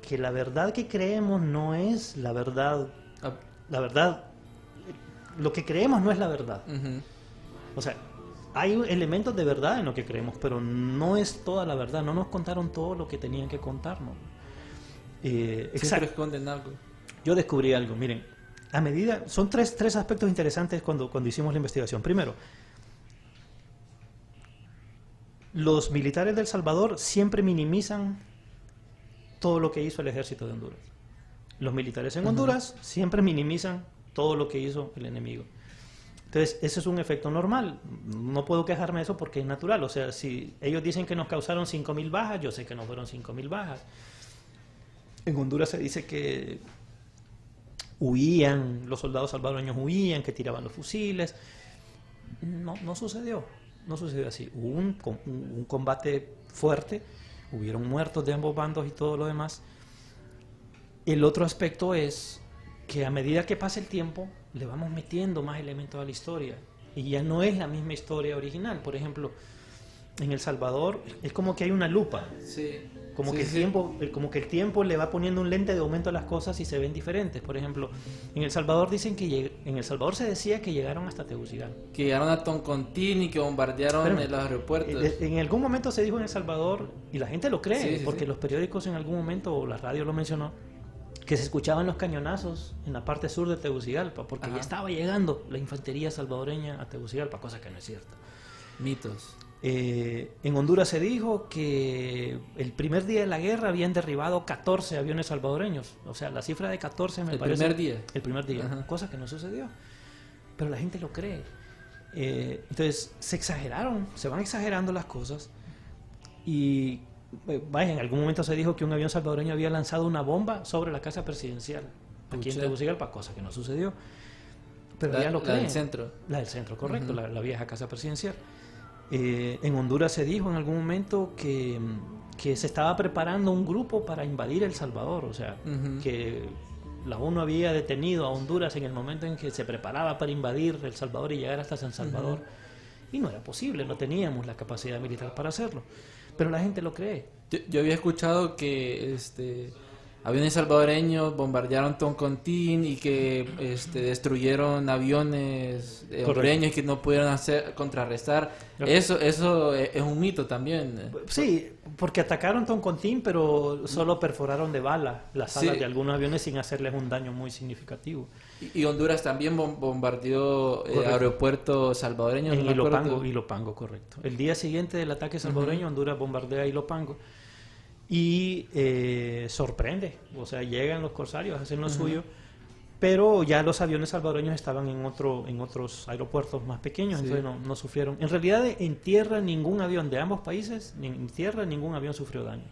que la verdad que creemos no es la verdad. Ah, La verdad, lo que creemos no es la verdad. ujú. O sea, hay elementos de verdad en lo que creemos, pero no es toda la verdad. No nos contaron todo lo que tenían que contarnos. Eh, Siempre esconden algo. Yo descubrí algo, miren, a medida, son tres, tres aspectos interesantes cuando, cuando hicimos la investigación. Primero, los militares del Salvador siempre minimizan todo lo que hizo el ejército de Honduras. Los militares en. Honduras siempre minimizan todo lo que hizo el enemigo. Entonces, ese es un efecto normal. No puedo quejarme de eso porque es natural. O sea, si ellos dicen que nos causaron 5.000 bajas, yo sé que no fueron 5.000 bajas. En Honduras se dice que huían, los soldados salvadoreños huían, que tiraban los fusiles. No, no sucedió, no sucedió así. Hubo un, un combate fuerte, hubieron muertos de ambos bandos y todo lo demás. El otro aspecto es que a medida que pasa el tiempo, le vamos metiendo más elementos a la historia. Y ya no es la misma historia original. Por ejemplo, en El Salvador es como que hay una lupa. Sí. Como, Sí, que el sí. tiempo, el- como que el tiempo le va poniendo un lente de aumento a las cosas y se ven diferentes. Por ejemplo, en El Salvador dicen que en El Salvador se decía que llegaron hasta Tegucigalpa. Que llegaron a Toncontín y que bombardearon en los aeropuertos. Eh, En algún momento se dijo en El Salvador, y la gente lo cree, Sí, porque los periódicos en algún momento, o la radio lo mencionó, que se escuchaban los cañonazos en la parte sur de Tegucigalpa, porque Ajá. ya estaba llegando la infantería salvadoreña a Tegucigalpa, cosa que no es cierta. Mitos. Eh, en Honduras se dijo que el primer día de la guerra habían derribado 14 aviones salvadoreños. O sea, la cifra de 14 me El parece. primer día. El primer día. Ajá. Cosa que no sucedió. Pero la gente lo cree. Eh, entonces, se exageraron, se van exagerando las cosas. Y, eh, vaya, en algún momento se dijo que un avión salvadoreño había lanzado una bomba sobre la casa presidencial. Aquí en. Tegucigalpa, cosa que no sucedió. Pero La- ya lo la creen. del centro. La del centro, correcto, la, la vieja casa presidencial. Eh, en Honduras se dijo en algún momento que, que se estaba preparando un grupo para invadir El Salvador, o sea, que la ONU había detenido a Honduras en el momento en que se preparaba para invadir El Salvador y llegar hasta San Salvador. Y no era posible, no teníamos la capacidad militar para hacerlo. Pero la gente lo cree. Yo, yo había escuchado que este aviones salvadoreños bombardearon Toncontín y que este, destruyeron aviones eh, hondureños que no pudieron hacer contrarrestar. Eso eso es, es un mito también. Sí, porque atacaron Toncontín, pero solo perforaron de bala las Sí. alas de algunos aviones sin hacerles un daño muy significativo. Y, y Honduras también bom- bombardeó eh, aeropuertos salvadoreños. En no. Ilopango, Ilopango, correcto. El día siguiente del ataque salvadoreño, Honduras bombardea Ilopango y eh, sorprende. O sea, llegan los corsarios, hacen lo suyo, pero ya los aviones salvadoreños estaban en otro en otros aeropuertos más pequeños, Sí. entonces no, no sufrieron. En realidad, en tierra, ningún avión de ambos países, en tierra, ningún avión sufrió daño.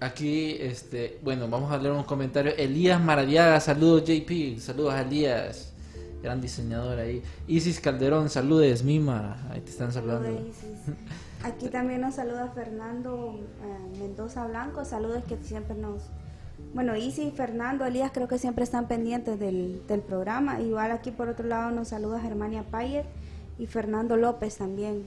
Aquí, este, bueno, vamos a leer un comentario. Elías Maradiaga, saludos JP, saludos a Elías, gran diseñador ahí. Isis Calderón, saludes, Mima, ahí te están saludando. Aquí también nos saluda Fernando eh, Mendoza Blanco, saludos que siempre nos... Bueno, Isis, Fernando, Elías creo que siempre están pendientes del, del programa. Igual aquí por otro lado nos saluda Germania Payer y Fernando López también.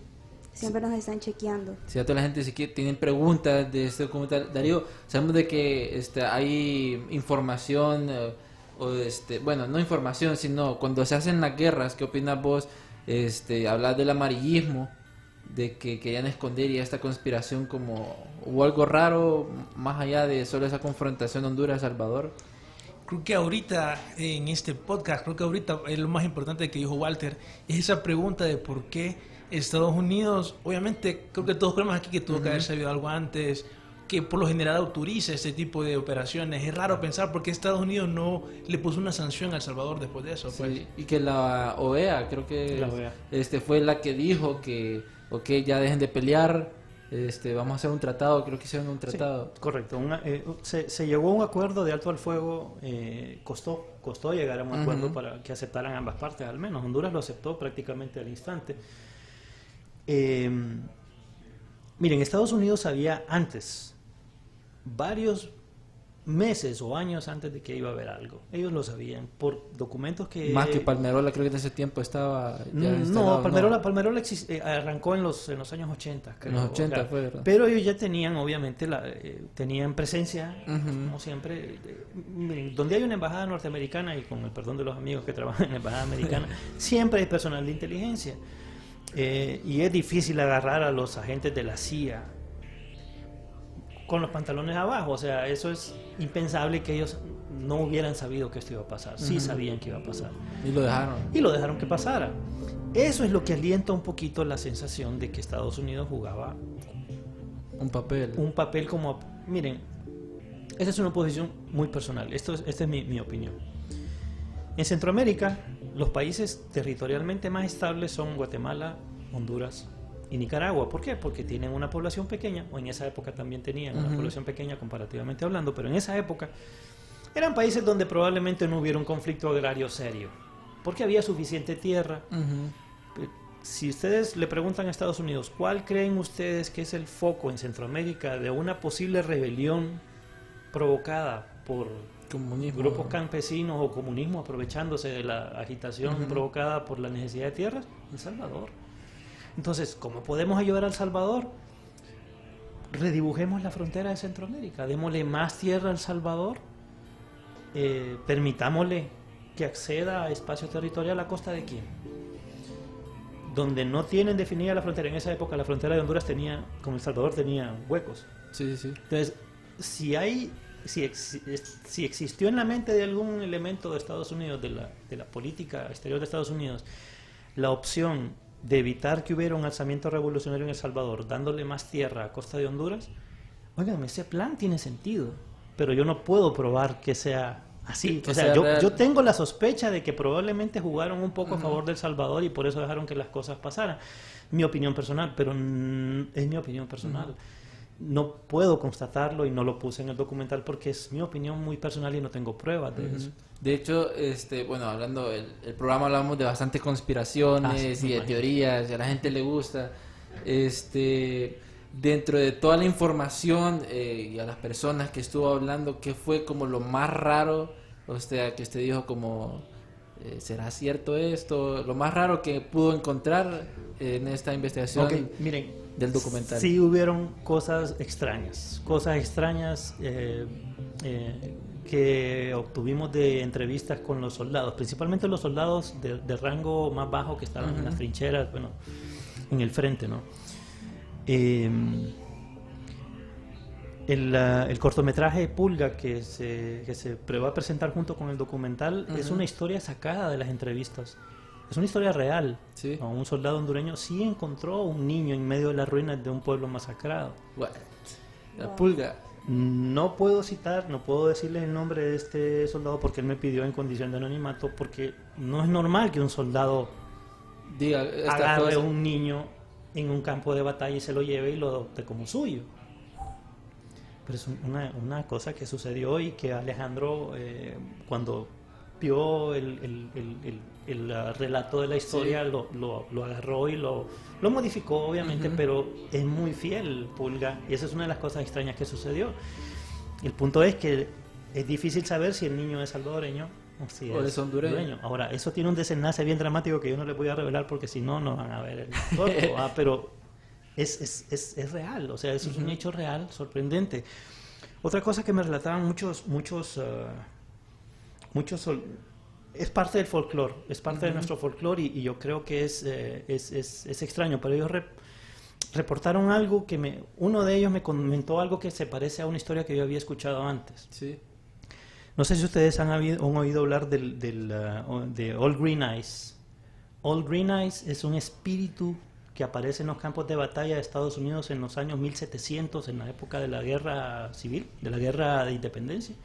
Siempre nos están chequeando. Si a toda la gente si quiere- tienen preguntas de este documental, Darío, sabemos de que este, hay información, eh, o este, bueno, no información, sino cuando se hacen las guerras, ¿qué opinas vos? Este, hablar del amarillismo, de que querían esconder y esta conspiración como hubo algo raro más allá de solo esa confrontación Honduras-Salvador. Creo que ahorita, en este podcast, creo que ahorita es lo más importante que dijo Walter, es esa pregunta de por qué Estados Unidos, obviamente creo que todos creemos aquí que tuvo que haber sabido algo antes, que por lo general autoriza este tipo de operaciones. Es raro pensar por qué Estados Unidos no le puso una sanción a El Salvador después de eso. Pues. Sí, y que la OEA, creo que La OEA. este fue la que dijo que, ok, ya dejen de pelear, este, vamos a hacer un tratado, creo que hicieron un tratado. Correcto. una- eh, se, se llegó a un acuerdo de alto al fuego, eh, costó, costó llegar a un acuerdo para que aceptaran ambas partes, al menos. Honduras lo aceptó prácticamente al instante. Eh, miren, Estados Unidos sabía antes, varios meses o años antes de que iba a haber algo. Ellos lo sabían por documentos que... Más que Palmerola, creo que en ese tiempo estaba Mm, No, Palmerola, Palmerola eh, arrancó en los, en los años 80, creo. los 80 fue, ¿verdad? Pero ellos ya tenían, obviamente, la, eh, tenían presencia, como siempre. eh, donde hay una embajada norteamericana, y con el perdón de los amigos que trabajan en la embajada americana, siempre hay personal de inteligencia. Eh, y es difícil agarrar a los agentes de la CIA con los pantalones abajo. O sea, eso es impensable que ellos no hubieran sabido que esto iba a pasar. Sí sabían que iba a pasar Y lo dejaron. y lo dejaron que pasara. Eso es lo que alienta un poquito la sensación de que Estados Unidos jugaba Un papel. un papel como... Miren, esa es una posición muy personal, Esto es, esta es mi, mi opinión. En Centroamérica, los países territorialmente más estables son Guatemala, Honduras y Nicaragua. ¿Por qué? Porque tienen una población pequeña, o en esa época también tenían una población pequeña comparativamente hablando, pero en esa época eran países donde probablemente no hubiera un conflicto agrario serio, porque había suficiente tierra, si ustedes le preguntan a Estados Unidos, ¿cuál creen ustedes que es el foco en Centroamérica de una posible rebelión provocada por Comunismo. grupos campesinos o comunismo aprovechándose de la agitación provocada por la necesidad de tierras? El Salvador. Entonces, ¿cómo podemos ayudar al Salvador? Redibujemos la frontera de Centroamérica, démosle más tierra al Salvador, eh, permitámosle que acceda a espacio territorial a costa de quién donde no tienen definida la frontera. En esa época la frontera de Honduras tenía, como El Salvador, tenía huecos. Sí, sí. Entonces, si hay, si, ex- si existió en la mente de algún elemento de Estados Unidos, de la, de la política exterior de Estados Unidos, la opción de evitar que hubiera un alzamiento revolucionario en El Salvador, dándole más tierra a costa de Honduras, oigan, ese plan tiene sentido, pero yo no puedo probar que sea así. Que O sea, sea yo, yo tengo la sospecha de que probablemente jugaron un poco a favor del Salvador y por eso dejaron que las cosas pasaran. Mi opinión personal, pero mm, es mi opinión personal. No puedo constatarlo y no lo puse en el documental porque es mi opinión muy personal y no tengo pruebas de eso. De hecho, este, bueno, hablando, el, el programa hablamos de bastantes conspiraciones Ah, sí, y de imagino. teorías, y a la gente le gusta. Este, dentro de toda la información eh, y a las personas que estuvo hablando, ¿qué fue como lo más raro? O sea, que usted dijo como, eh, ¿será cierto esto? Lo más raro que pudo encontrar en esta investigación Ok, miren, del documental. Sí hubieron cosas extrañas, cosas extrañas eh, eh, que obtuvimos de entrevistas con los soldados, principalmente los soldados de, de rango más bajo que estaban en las trincheras, bueno, en el frente, ¿no? Eh, el, el cortometraje Pulga que se, que se va a presentar junto con el documental es una historia sacada de las entrevistas. Es una historia real. Sí. ¿no? Un soldado hondureño sí encontró un niño en medio de las ruinas de un pueblo masacrado. What? La pulga. No puedo citar, no puedo decirles el nombre de este soldado porque él me pidió en condición de anonimato porque no es normal que un soldado Diga, agarre cosa- un niño en un campo de batalla y se lo lleve y lo adopte como suyo. pero es un- una, una cosa que sucedió y que Alejandro, eh, cuando vio el, el- el- el- ah, relato de la historia, lo, lo- lo agarró y lo, lo modificó, obviamente, Ujú. pero es muy fiel, Pulga, y esa es una de las cosas extrañas que sucedió. El punto es que es difícil saber si el niño es salvadoreño o si O es hondureño. Ahora, eso tiene un desenlace bien dramático que yo no le voy a revelar porque si no, no van a ver el corto. ah, pero es, es, es, es real, o sea, eso es un hecho real, sorprendente. Otra cosa que me relataban muchos, muchos, ah, muchos, sol- es parte del folclore, es parte de nuestro folclore y, y yo creo que es, eh, es, es, es extraño, pero ellos rep- reportaron algo que me, uno de ellos me comentó algo que se parece a una historia que yo había escuchado antes. Sí. No sé si ustedes han, habido- han oído hablar del, del, o- de All Green Eyes. All Green Eyes es un espíritu que aparece en los campos de batalla de Estados Unidos en los años 1700, en la época de la guerra civil, de la guerra de independencia.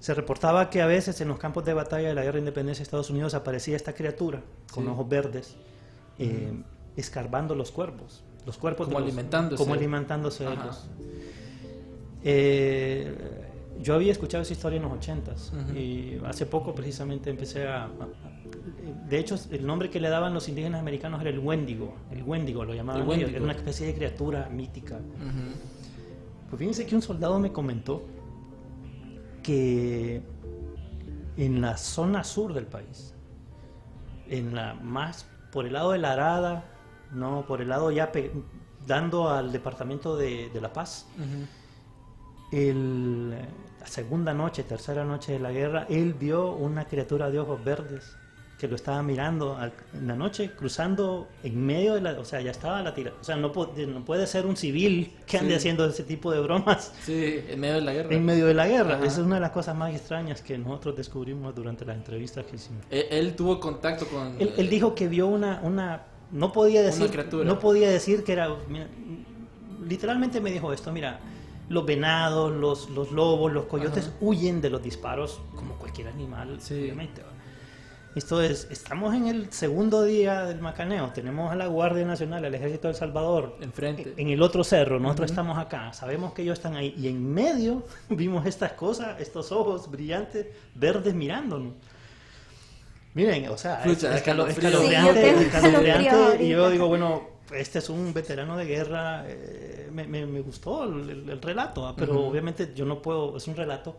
Se reportaba que a veces en los campos de batalla de la guerra de independencia de Estados Unidos aparecía esta criatura con Sí. ojos verdes, eh, escarbando los cuerpos. Los cuerpos de Como los- alimentándose. Como alimentándose de ellos. Eh, yo había escuchado esa historia en los ochentas Ujú. y hace poco precisamente empecé a, a- De hecho, el nombre que le daban los indígenas americanos era el Wendigo. El Wendigo lo llamaban Wendigo. Era una especie de criatura mítica. Pues fíjense que un soldado me comentó que en la zona sur del país, en la más por el lado de la Arada, no por el lado ya pe- dando al departamento de, de La Paz, Ujú. el- la segunda noche, tercera noche de la guerra, él vio una criatura de ojos verdes que lo estaba mirando al- en la noche, cruzando en medio de la... O sea, ya estaba la tira... O sea, no, no puede ser un civil que ande Sí. haciendo ese tipo de bromas Sí, en medio de la guerra. en medio de la guerra. Ajá. Esa es una de las cosas más extrañas que nosotros descubrimos durante las entrevistas que hicimos. Él, él tuvo contacto con... Él, él dijo que vio una, una no podía decir, criatura. no podía decir que era, mira, literalmente me dijo esto, mira, los venados, los, los lobos, los coyotes Ajá. huyen de los disparos como cualquier animal, Sí. obviamente. Esto es, estamos en el segundo día del macaneo, tenemos a la Guardia Nacional, al Ejército del Salvador, Enfrente. en el otro cerro, nosotros estamos acá, sabemos que ellos están ahí, y en medio vimos estas cosas, estos ojos brillantes, verdes mirándonos. Miren, o sea, es, Pucha, es calo- es escalofrío. Sí, yo calofriante, tengo es calofriante, escalofrío y yo digo, bueno, este es un veterano de guerra, eh, me, me- me gustó el, el- el relato, ah, pero obviamente yo no puedo, es un relato,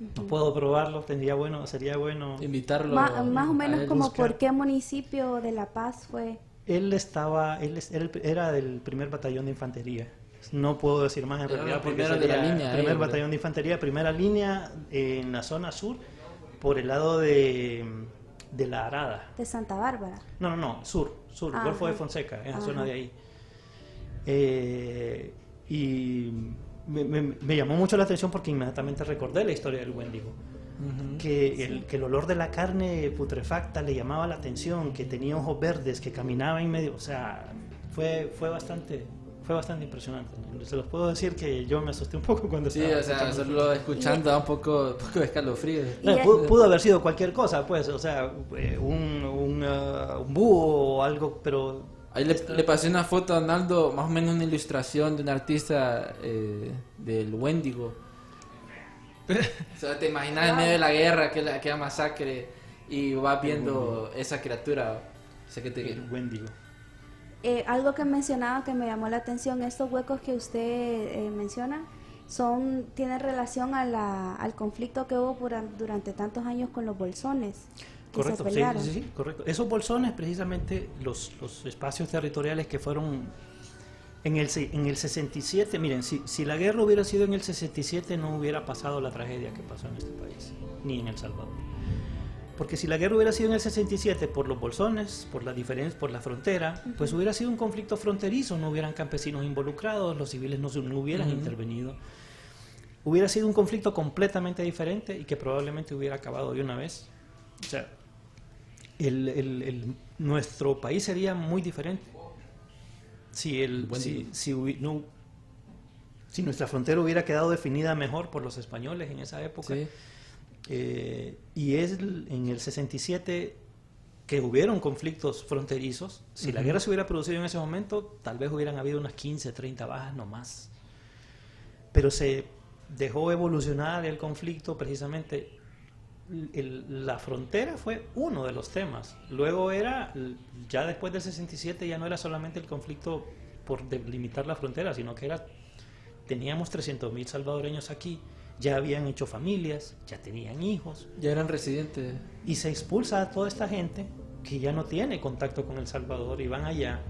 no puedo probarlo, tendría bueno, sería bueno. Invitarlo. Ma- más o menos como buscar. por qué municipio de La Paz fue. Él estaba, él era, el- era del primer batallón de infantería. No puedo decir más en Era realidad porque primera de la sería línea, primer eh, batallón de infantería, primera línea en la zona sur, por el lado de, de la Arada. De Santa Bárbara. No, no, no, sur, sur. Golfo de Fonseca, en la Ajá. zona de ahí. Eh, y me, me- me llamó mucho la atención porque inmediatamente recordé la historia del Wendigo. Ujú. Que el, que el olor de la carne putrefacta le llamaba la atención, que tenía ojos verdes, que caminaba en medio, o sea, fue, fue bastante fue bastante impresionante. Se los puedo decir que yo me asusté un poco cuando Sí, estaba o sea, escuchando. solo escuchando da un poco, poco de escalofrío. No, pudo, haber sido cualquier cosa, pues, o sea, eh, un, un, ah, un búho o algo, pero Ahí le, le pasé una foto a Arnaldo, más o menos una ilustración de un artista eh, del Wendigo. O sea, te imaginas en medio de la guerra, aquella, aquella masacre, y vas viendo esa criatura. O sea, que te... el Wendigo. Eh, algo que mencionaba que me llamó la atención, estos huecos que usted eh, menciona, son tienen relación a la, al conflicto que hubo por- durante tantos años con los bolsones. Correcto, sí, sí, sí, correcto. Esos bolsones, precisamente, los, los espacios territoriales que fueron en el, en el 67, miren, si, si la guerra hubiera sido en el 67 no hubiera pasado la tragedia que pasó en este país, ni en El Salvador. Porque si la guerra hubiera sido en el 67 por los bolsones, por la diferencia, por la frontera, pues hubiera sido un conflicto fronterizo, no hubieran campesinos involucrados, los civiles no, no hubieran Ujú. intervenido. Hubiera sido un conflicto completamente diferente y que probablemente hubiera acabado de una vez. O sea, el, el- el- nuestro país sería muy diferente si, el, Buen si, día. si, hubi- no- si nuestra frontera hubiera quedado definida mejor por los españoles en esa época. Sí. Eh, y es en el 67 que hubieron conflictos fronterizos. Si la guerra se hubiera producido en ese momento, tal vez hubieran habido unas 15, 30 bajas no más. pero se dejó evolucionar el conflicto precisamente. El- la frontera fue uno de los temas. Luego era, ya después del 67, ya no era solamente el conflicto por delimitar la frontera, sino que era, teníamos 300.000 salvadoreños aquí, ya habían hecho familias, ya tenían hijos, Ya eran residentes. y se expulsa a toda esta gente que ya no tiene contacto con El Salvador y van allá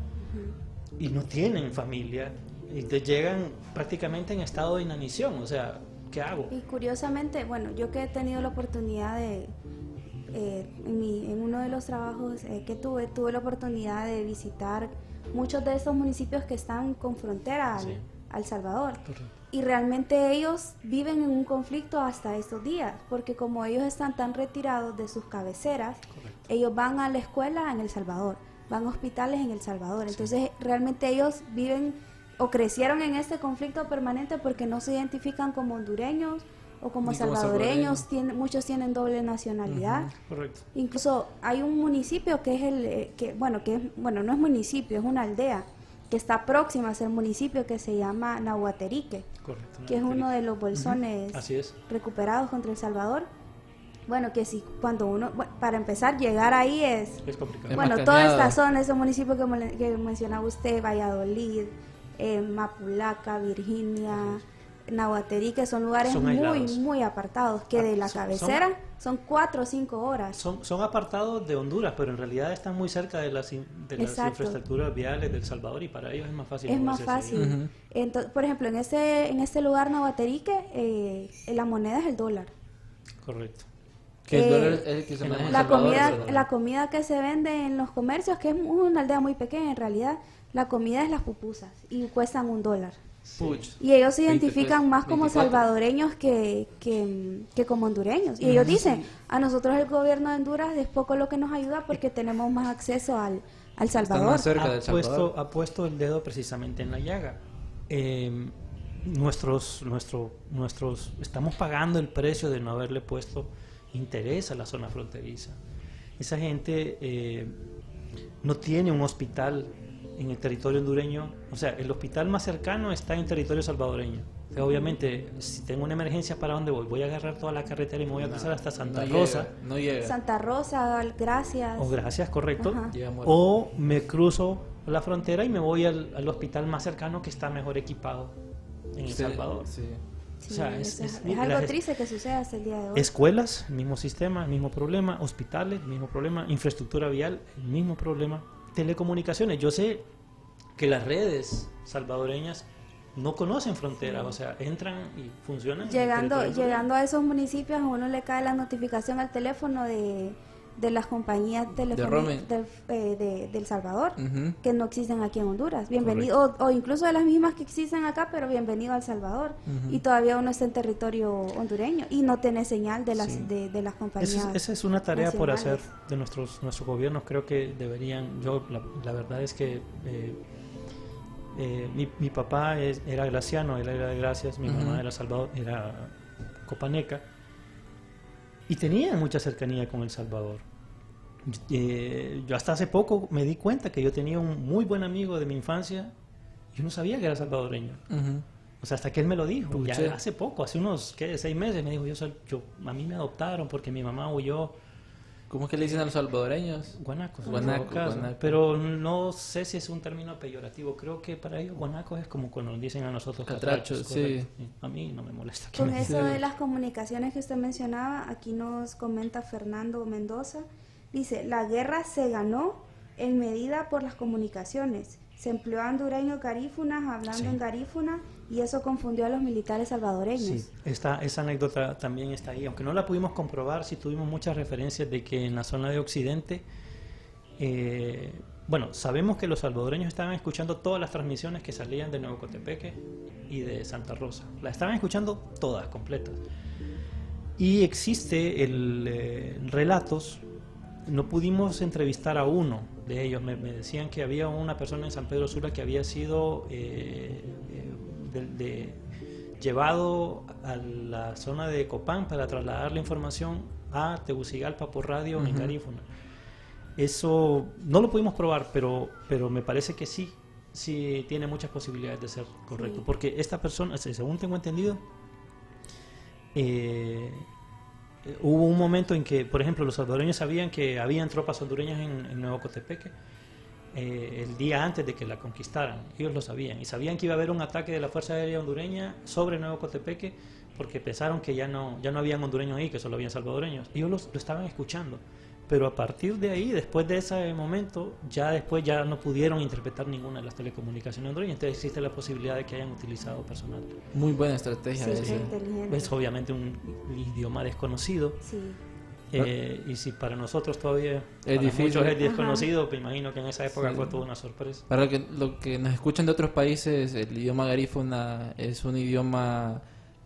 y no tienen familia y te llegan prácticamente en estado de inanición. O sea, ¿qué hago? Y curiosamente, bueno, yo que he tenido la oportunidad de, eh, en, mi- en uno de los trabajos eh, que tuve, tuve la oportunidad de visitar muchos de estos municipios que están con frontera al, Sí. al Salvador. Y realmente ellos viven en un conflicto hasta estos días, porque como ellos están tan retirados de sus cabeceras, ellos van a la escuela en El Salvador, van a hospitales en El Salvador. Entonces realmente ellos viven o crecieron en este conflicto permanente porque no se identifican como hondureños o como salvadoreños, muchos tienen doble nacionalidad. Correcto. Incluso hay un municipio que es el eh, que bueno, que es, bueno, no es municipio, es una aldea que está próxima a ser municipio que se llama Nahuaterique, Correcto. que es uno de los bolsones Así es. recuperados contra El Salvador. Bueno, que si cuando uno, bueno, para empezar, llegar ahí es, Es complicado. Bueno, toda esta zona, ese municipio que, que mencionaba usted, Valladolid, eh, Mapulaca, Virginia, Nahuaterique, son lugares Son muy, muy apartados, que Ah, de la son- cabecera son cuatro o cinco horas. Son, son apartados de Honduras, pero en realidad están muy cerca de las, in- de las infraestructuras viales del Salvador y para ellos es más fácil. Es más fácil. Entonces, por ejemplo, en este, en este lugar, Nahuaterique, eh, la moneda es el dólar. Correcto. Que el Eh, dólar es el que se maneja en La Salvador, comida, la comida que se vende en los comercios, que es una aldea muy pequeña en realidad, la comida es las pupusas y cuestan un dólar. Puch. Y ellos se 20 identifican más como 24. salvadoreños que, que, que como hondureños. Y ellos dicen, a nosotros el gobierno de Honduras es poco lo que nos ayuda porque tenemos más acceso al, al Salvador. más cerca ha del Salvador. puesto, ha puesto el dedo precisamente en la llaga. Eh, nuestros, nuestro, nuestros, estamos pagando el precio de no haberle puesto interés a la zona fronteriza. Esa gente eh, no tiene un hospital en el territorio hondureño, o sea, el hospital más cercano está en territorio salvadoreño. O sea, obviamente, si tengo una emergencia, ¿para dónde voy? Voy a agarrar toda la carretera y me voy a cruzar hasta Santa no Rosa. Llega, no llega. Santa Rosa, gracias. O gracias, correcto. O me cruzo la frontera y me voy al, al hospital más cercano que está mejor equipado en El Sí, Salvador. sí. Sí, o sea, es, es- es es- algo las- triste que suceda hasta el día de hoy. Escuelas, mismo sistema, mismo problema. Hospitales, mismo problema. Infraestructura vial, el mismo problema. Telecomunicaciones. Yo sé que las redes salvadoreñas no conocen fronteras, o sea, entran y funcionan. Llegando, llegando a esos municipios, a uno le cae la notificación al teléfono de, de las compañías telefónicas del, eh, de, del Salvador, que no existen aquí en Honduras. Bienvenido, o, o incluso de las mismas que existen acá, pero bienvenido al Salvador. Ujú. Y todavía uno está en territorio hondureño y no tiene señal de las, Sí. de, de las compañías. Esa es, esa es una tarea por hacer de nuestros nuestros gobiernos. Creo que deberían. Yo la, la verdad es que eh, eh, mi, mi papá es- era glaciano, él era de Gracias, mi mamá era Salvador, era copaneca y tenían mucha cercanía con El Salvador. Eh, yo hasta hace poco me di cuenta que yo tenía un muy buen amigo de mi infancia. Yo no sabía que era salvadoreño. Ujú. O sea, hasta que él me lo dijo, ya hace poco, hace unos ¿qué? seis meses, me dijo, yo, soy, yo a mí me adoptaron porque mi mamá huyó ¿Cómo es que le dicen a los salvadoreños? guanacos. Guanaco, guanaco. Pero no sé si es un término peyorativo. Creo que para ellos guanacos es como cuando nos dicen a nosotros Catrachos, catrachos. sí. A mí no me molesta. Con me- eso de las comunicaciones que usted mencionaba, aquí nos comenta Fernando Mendoza, dice, la guerra se ganó en medida por las comunicaciones. Se empleó a hondureños garífunas hablando Sí. en garífuna y eso confundió a los militares salvadoreños. Sí, esta, esa anécdota también está ahí. Aunque no la pudimos comprobar, sí tuvimos muchas referencias de que en la zona de Occidente, eh, bueno, sabemos que los salvadoreños estaban escuchando todas las transmisiones que salían de Nuevo Cotepeque y de Santa Rosa. Las estaban escuchando todas, completas. Y existe el eh, relatos, no pudimos entrevistar a uno de ellos. Me, me decían que había una persona en San Pedro Sula que había sido eh, eh, de- de- llevado a la zona de Copán para trasladar la información a Tegucigalpa por radio en. Garífuna. Eso no lo pudimos probar, pero, pero me parece que sí, sí tiene muchas posibilidades de ser correcto. Porque esta persona, se- según tengo entendido, eh, hubo un momento en que, por ejemplo, los salvadoreños sabían que habían tropas hondureñas en, Nuevo Cotepeque eh, el día antes de que la conquistaran. Ellos lo sabían. Y sabían que iba a haber un ataque de la Fuerza Aérea Hondureña sobre Nuevo Cotepeque porque pensaron que ya no, ya no habían hondureños ahí, que solo habían salvadoreños. Ellos los- lo estaban escuchando. Pero a partir de ahí, después de ese momento, ya después ya no pudieron interpretar ninguna de las telecomunicaciones hondureñas. Entonces existe la posibilidad de que hayan utilizado personal. Muy buena estrategia. Sí, inteligente. Es obviamente un idioma desconocido. Sí. eh, y si para nosotros todavía Es para difícil. muchos es Ajá. desconocido, me imagino que en esa época Sí. fue toda una sorpresa. Para lo que, lo que nos escuchan de otros países, el idioma garífuna es un idioma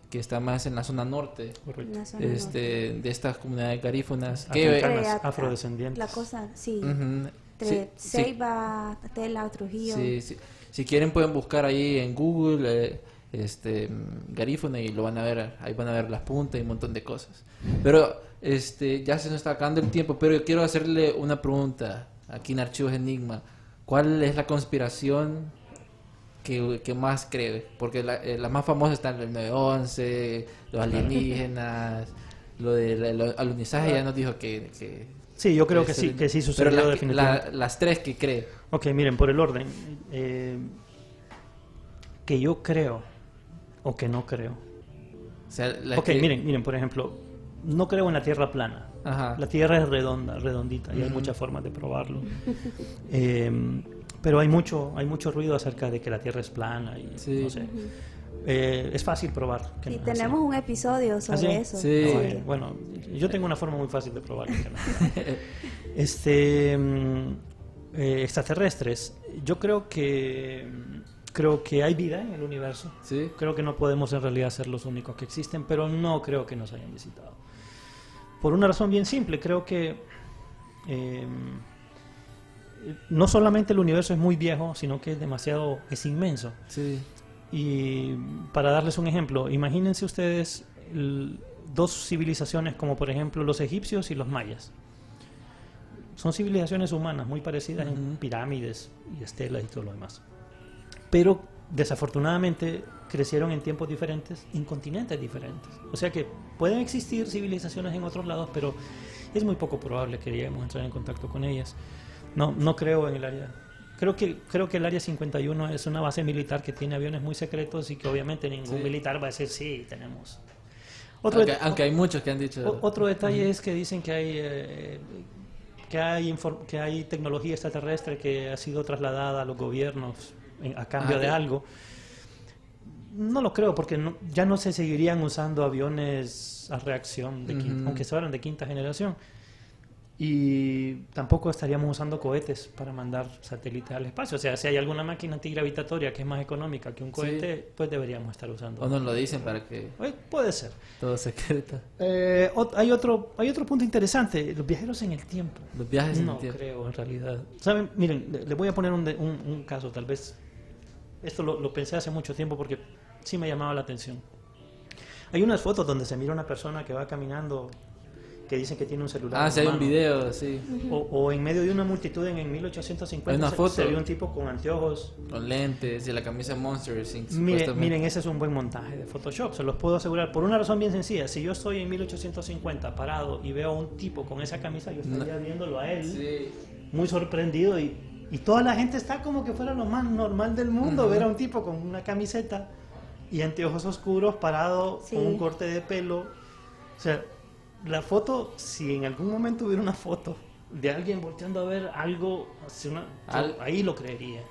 que está más en la zona norte Correcto. La zona este, de estas comunidades garífunas. Que, Africanas. Afrodescendientes. La cosa, sí. Ujú. Entre Sí, sí. Ceiba, Tela, Trujillo. Sí, sí. Si quieren pueden buscar ahí en Google eh, este garífuna y lo van a ver, ahí van a ver las puntas y un montón de cosas. Pero este ya se nos está acabando el tiempo, pero yo quiero hacerle una pregunta aquí en Archivos Enigma. ¿Cuál es la conspiración que, que más cree? Porque la, eh, las más famosas están el 911, los alienígenas, lo del el alunizaje ya nos dijo que... que Sí, yo creo que sí, el- que sí sucedió las que- definitivamente. la- las tres que cree. Ok, miren, por el orden. eh, que yo creo o que no creo. O sea, la ok, que- miren, miren, por ejemplo, no creo en la Tierra plana. Ajá. La Tierra es redonda, redondita, y hay muchas formas de probarlo. Eh, pero hay mucho, hay mucho ruido acerca de que la Tierra es plana y Sí. no sé. Eh, es fácil probar. que Sí, no es así. tenemos un episodio ¿Ah, sobre sí? eso. Sí. Ah, ok. Bueno, yo tengo una forma muy fácil de probar. que no. este, mm, eh, extraterrestres. Yo creo que creo que hay vida en el universo. Sí. Creo que no podemos en realidad ser los únicos que existen, pero no creo que nos hayan visitado. Por una razón bien simple, creo que eh, no solamente el universo es muy viejo, sino que es demasiado, es inmenso. Sí. Y para darles un ejemplo, imagínense ustedes el- dos civilizaciones como por ejemplo los egipcios y los mayas. Son civilizaciones humanas muy parecidas en pirámides y estelas y todo lo demás. Pero desafortunadamente crecieron en tiempos diferentes, en continentes diferentes. O sea que pueden existir civilizaciones en otros lados, pero es muy poco probable que lleguemos a entrar en contacto con ellas. No, no creo en el área. Creo que, creo que el área 51 es una base militar que tiene aviones muy secretos y que obviamente ningún Sí. militar va a decir sí, tenemos. Otro, Aunque, hay muchos que han dicho... o- otro detalle es que dicen que hay eh, que hay que hay tecnología extraterrestre que ha sido trasladada a los gobiernos en- a cambio Ah, de algo. No lo creo porque no- ya no se seguirían usando aviones a reacción, de quin- Ujú. aunque fueran de quinta generación. Y tampoco estaríamos usando cohetes para mandar satélites al espacio. O sea, si hay alguna máquina antigravitatoria que es más económica que un cohete, pues deberíamos estar usando. O nos lo dicen para que Eh, Puede ser. todo secreto. Eh, hay otro hay otro punto interesante, los viajeros en el tiempo. Los viajes en no el tiempo. creo en realidad. Saben, miren, le, le voy a poner un, de- un- un caso, tal vez. Esto lo, lo pensé hace mucho tiempo porque sí me llamaba la atención. Hay unas fotos donde se mira una persona que va caminando que dicen que tiene un celular. Ah, en sí, hay un video, sí. O, o en medio de una multitud en, en 1850 Hay una se, foto. se ve un tipo con anteojos. Con lentes y la camisa Monster. Inc., Mire- miren, ese es un buen montaje de Photoshop, se los puedo asegurar. Por una razón bien sencilla, si yo estoy en 1850 parado y veo a un tipo con esa camisa, yo estaría viéndolo a él, Sí. muy sorprendido y, y toda la gente está como que fuera lo más normal del mundo, Ujú. ver a un tipo con una camiseta y anteojos oscuros parado Sí. con un corte de pelo. O sea, la foto, si en algún momento hubiera una foto de alguien volteando a ver algo, una- yo Al- ahí lo creería.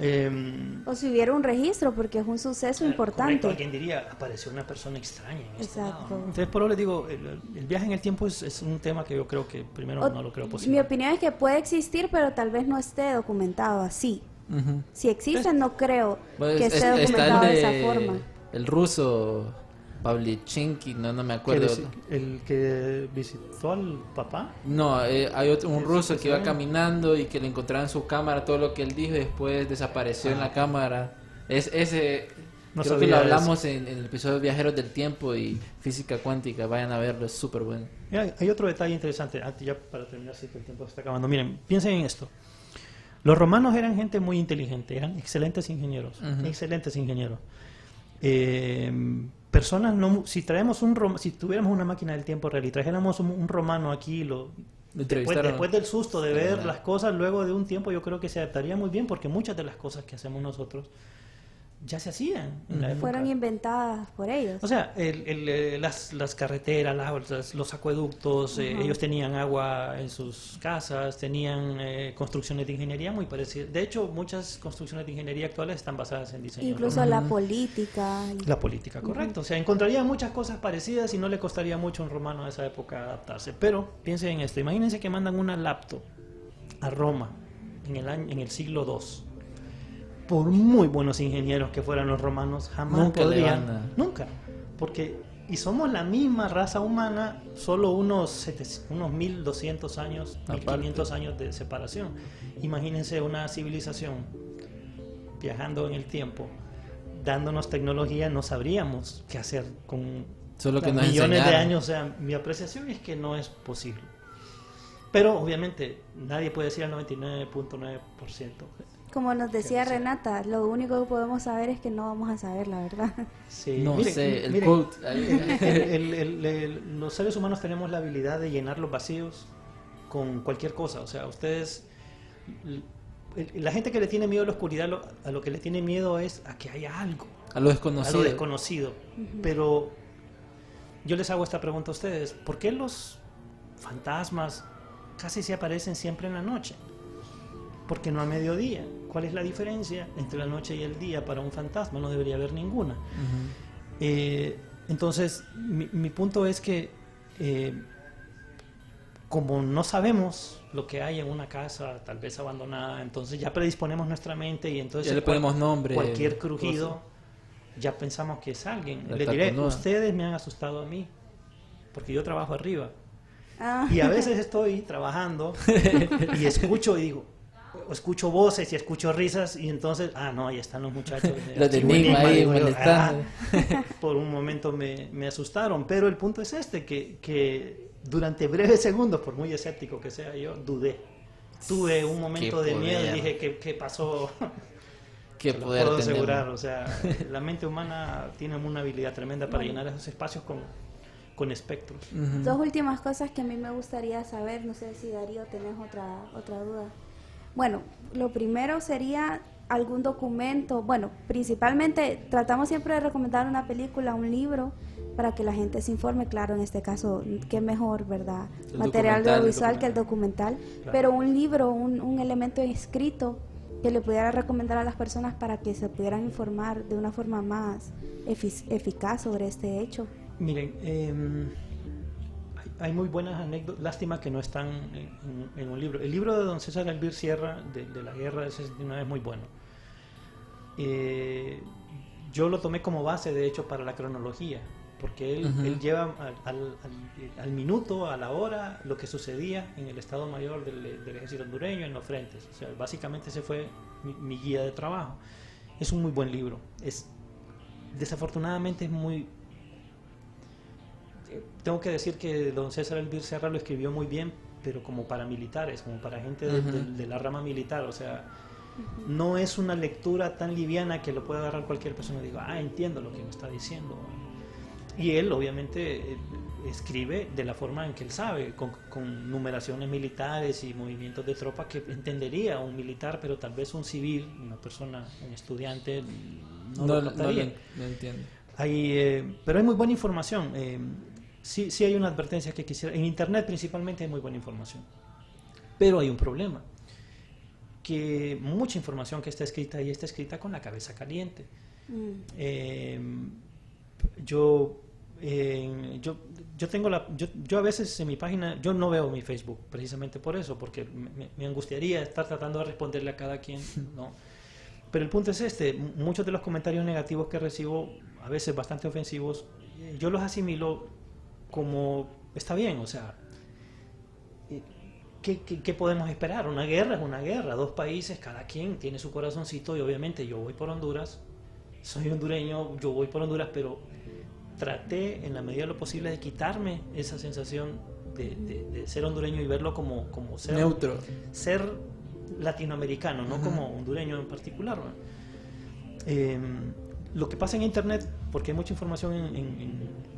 Em, O si hubiera un registro, porque es un suceso importante. Correcto, alguien diría, apareció una persona extraña en este Exacto. lado. Entonces, por eso les digo, el, el viaje en el tiempo es, es un tema que yo creo que primero O- no lo creo Mi posible. opinión es que puede existir, pero tal vez no esté documentado así. Ujú. Si existe, no creo Pues, que es- esté está documentado el de de- esa forma. El ruso Pavlichenki, no, no me acuerdo. el que visitó al papá. No, eh, hay otro, un ruso que iba caminando y que le encontraron en su cámara todo lo que él dijo y después desapareció en Ah. la cámara. Es ese No creo que lo hablamos en, en el episodio de Viajeros del Tiempo y Física Cuántica. Vayan a verlo, es súper bueno. Mira, hay otro detalle interesante, antes ya para terminar, si que el tiempo se está acabando. Miren, piensen en esto. Los romanos eran gente muy inteligente, eran excelentes ingenieros, excelentes ingenieros. Eh, personas no, si traemos un si tuviéramos una máquina del tiempo real y trajéramos un, un romano aquí, lo, después, después del susto de ver las cosas, luego de un tiempo yo creo que se adaptaría muy bien porque muchas de las cosas que hacemos nosotros ya se hacían en la época. Fueron inventadas por ellos. O sea, el- el, eh, las, las carreteras, las- los acueductos, eh, ellos tenían agua en sus casas, tenían eh, construcciones de ingeniería muy parecidas. De hecho, muchas construcciones de ingeniería actuales están basadas en diseño. Incluso la política. y- La política, correcto. O sea, encontraría muchas cosas parecidas y no le costaría mucho a un romano de esa época adaptarse. Pero piensen en esto, imagínense que mandan una laptop a Roma en el, año, en el siglo II. Por muy buenos ingenieros que fueran los romanos, jamás Nunca podrían. Nunca. Porque, y somos la misma raza humana, solo unos, 700 unos 1200 años, Aparte. 1500 años de separación. Imagínense una civilización viajando en el tiempo, dándonos tecnología, no sabríamos qué hacer con Solo que millones de años. O sea, mi apreciación es que no es posible. Pero obviamente nadie puede decir al 99.9%. Como nos decía. Renata, lo único que podemos saber es que no vamos a saber, la verdad. Sí, No miren, sé, el miren, quote ahí. el- el- el- el- los seres humanos tenemos la habilidad de llenar los vacíos con cualquier cosa. O sea, ustedes. La gente que le tiene miedo a la oscuridad, lo- a lo que le tiene miedo es a que haya algo. A lo desconocido. A lo desconocido. Pero yo les hago esta pregunta a ustedes. ¿Por qué los fantasmas casi se aparecen siempre en la noche? Porque no a mediodía. ¿Cuál es la diferencia entre la noche y el día para un fantasma? No debería haber ninguna. Eh, entonces, mi, mi punto es que eh, como no sabemos lo que hay en una casa, tal vez abandonada, entonces ya predisponemos nuestra mente y entonces Ya le cual- ponemos nombre, cualquier crujido, cosa. ya pensamos que es alguien. La Le diré, ustedes me han asustado a mí, porque yo trabajo arriba. Ah. Y a veces estoy trabajando y escucho y digo, escucho voces y escucho risas y entonces, ah, no, ahí están los muchachos. de Los de Enigma ahí molestando. "Ah". por un momento me, me asustaron, pero el punto es este, que, que durante breves segundos, por muy escéptico que sea yo, dudé. Tuve un momento de miedo y dije, ¿qué, qué pasó? Qué poder puedo tenemos. asegurar, o sea, la mente humana tiene una habilidad tremenda para llenar esos espacios con, con espectros. Dos últimas cosas que a mí me gustaría saber, no sé si Darío tenés otra otra duda. Bueno, lo primero sería algún documento, bueno, principalmente tratamos siempre de recomendar una película, un libro para que la gente se informe, claro, en este caso, qué mejor, ¿verdad? El Material audiovisual que el documental, pero un libro, un, un elemento escrito que le pudiera recomendar a las personas para que se pudieran informar de una forma más efic- eficaz sobre este hecho. Miren, em, hay, muy buenas anécdotas, lástima que no están en, en- en un libro. El libro de don César Elvir Sierra, de, de la guerra del 69, es muy bueno. Eh, yo lo tomé como base, de hecho, para la cronología, porque él, lleva al, al- al- al minuto, a la hora, lo que sucedía en el Estado Mayor del, del Ejército Hondureño, en los frentes. O sea, básicamente ese fue mi, mi guía de trabajo. Es un muy buen libro. Es, desafortunadamente es muy... eh, Tengo que decir que don César Elvir Serra lo escribió muy bien, pero como para militares, como para gente de, Ujú. de- de la rama militar. O sea, no es una lectura tan liviana que lo pueda agarrar cualquier persona y diga, ah, entiendo lo que me está diciendo. Y él, obviamente, eh, escribe de la forma en que él sabe, con, con numeraciones militares y movimientos de tropa que entendería un militar, pero tal vez un civil, una persona, un estudiante, no, No, lo no captaría. lo- no entiendo. Hay, eh, pero hay muy buena información. eh, sí, sí hay una advertencia que quisiera. En Internet principalmente hay muy buena información. Pero hay un problema. Que mucha información que está escrita ahí está escrita con la cabeza caliente. Eh, yo, eh, yo, yo tengo la, yo, yo a veces en mi página, yo no veo mi Facebook precisamente por eso, porque me, angustiaría estar tratando de responderle a cada quien, ¿no? Pero el punto es este, muchos de los comentarios negativos que recibo, a veces bastante ofensivos, yo los asimilo como, está bien, o sea, eh, ¿qué, qué, qué podemos esperar? Una guerra es una guerra, dos países, cada quien tiene su corazoncito y obviamente yo voy por Honduras, soy hondureño, yo voy por Honduras, pero traté en la medida de lo posible de quitarme esa sensación de, de- de ser hondureño y verlo como, como ser Neutro. ser latinoamericano, no como hondureño en particular. Eh, lo que pasa en Internet, porque hay mucha información en, en- en-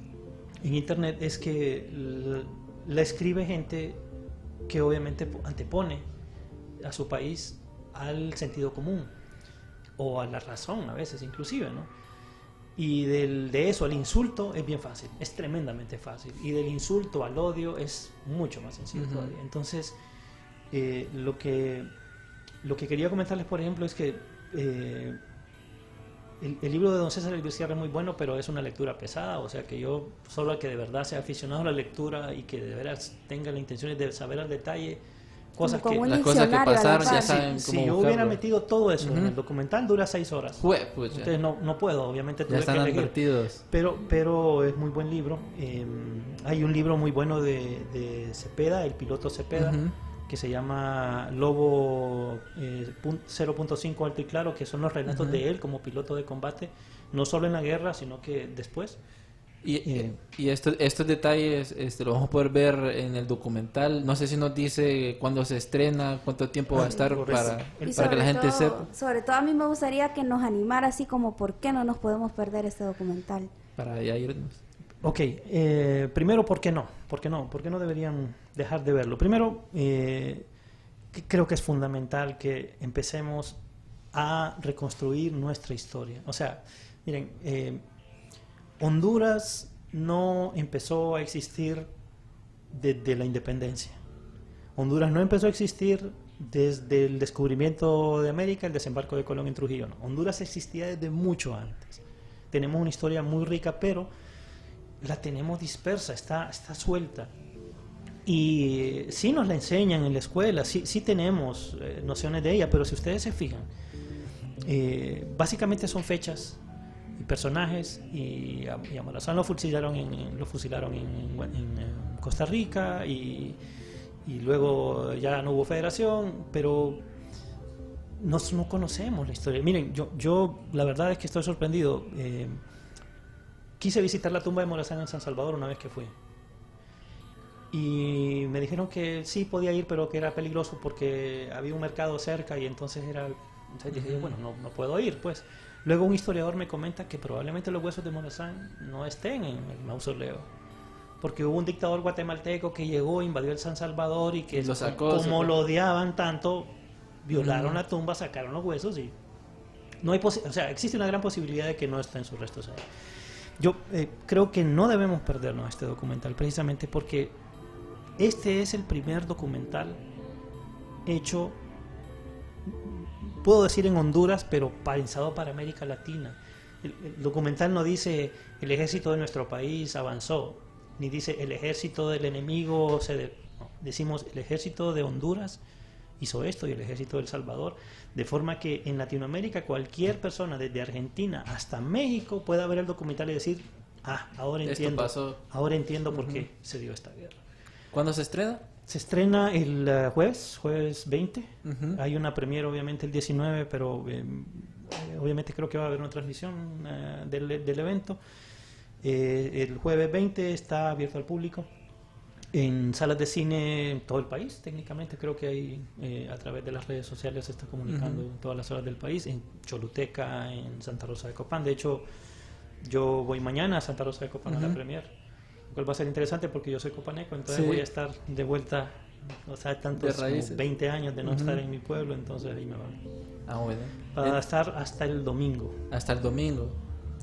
en Internet, es que la escribe gente que obviamente po- antepone a su país al sentido común o a la razón a veces inclusive, ¿no? Y del- de eso al insulto es bien fácil, es tremendamente fácil. Y del insulto al odio es mucho más sencillo Ujú. todavía. Entonces, eh, lo, que, lo que quería comentarles, por ejemplo, es que eh, el, el libro de Don César Elvir Sierra es muy bueno, pero es una lectura pesada. O sea que yo, solo el que de verdad sea aficionado a la lectura y que de veras tenga la intención de saber al detalle cosas Como que... Las cosas que pasaron ya saben Si cómo yo hubiera metido todo eso en el documental, dura seis horas. Jue- pucha. Entonces no, no puedo, obviamente Ya están que elegir. advertidos. Pero, pero es muy buen libro. Eh, hay un libro muy bueno de, de Cepeda, el piloto Cepeda. Que se llama Lobo eh, pun- 0.5 Alto y Claro, que son los relatos Ujú. de él como piloto de combate, no solo en la guerra, sino que después. Y, Eh, y esto- estos detalles este, lo vamos a poder ver en el documental. No sé si nos dice cuándo se estrena, cuánto tiempo va a estar Correcto. para, para que la gente todo- sepa. Sobre todo a mí me gustaría que nos animara así como por qué no nos podemos perder este documental. Para ya irnos. Ok, eh, primero, ¿por qué no? ¿Por qué no? ¿Por qué no deberían dejar de verlo? Primero, eh, creo que es fundamental que empecemos a reconstruir nuestra historia. O sea, miren, eh, Honduras no empezó a existir desde la independencia. Honduras no empezó a existir desde el descubrimiento de América, el desembarco de Colón en Trujillo. no. Honduras existía desde mucho antes. Tenemos una historia muy rica, pero la tenemos dispersa, está, está suelta. Y sí nos la enseñan en la escuela, sí, sí tenemos eh, nociones de ella, pero si ustedes se fijan, eh, básicamente son fechas y personajes y a, y lo fusilaron en, fusilaron en, eh, Costa Rica y, y luego ya no hubo federación, pero nos- no conocemos la historia. Miren, yo, yo la verdad es que estoy sorprendido. eh, quise visitar la tumba de Morazán en San Salvador una vez que fui. Y me dijeron que sí podía ir, pero que era peligroso porque había un mercado cerca y entonces era... Entonces dije, bueno, no, no puedo ir, pues. Luego un historiador me comenta que probablemente los huesos de Morazán no estén en el mausoleo. Porque hubo un dictador guatemalteco que llegó, invadió el San Salvador y que Lo sacó, como sacó. lo odiaban tanto, violaron Mm. la tumba, sacaron los huesos y no hay o sea, existe una gran posibilidad de que no estén sus restos ahí. Yo eh, creo que no debemos perdernos este documental precisamente porque este es el primer documental hecho, puedo decir en Honduras, pero pensado para América Latina. El, documental no dice el ejército de nuestro país avanzó, ni dice el ejército del enemigo se... de-". decimos el ejército de Honduras hizo esto y el ejército de Salvador, de forma que en Latinoamérica cualquier persona desde Argentina hasta México pueda ver el documental y decir, ah, ahora entiendo, pasó. ahora entiendo por qué se dio esta guerra. ¿Cuándo se estrena? Se estrena el eh, jueves, jueves 20. Ujú. Hay una premiere obviamente el 19, pero eh, obviamente creo que va a haber una transmisión eh, del, del evento. Eh, el jueves 20 está abierto al público en salas de cine en todo el país. Técnicamente creo que hay eh, a través de las redes sociales se está comunicando en todas las salas del país, en Choluteca, en Santa Rosa de Copán. De hecho, yo voy mañana a Santa Rosa de Copán a la premier, lo cual va a ser interesante porque yo soy copaneco, entonces Sí. voy a estar de vuelta, o sea, tantos como raíces. 20 años de no estar en mi pueblo, entonces ahí me va. Ah, bueno. Va a estar hasta el domingo, Hasta el domingo.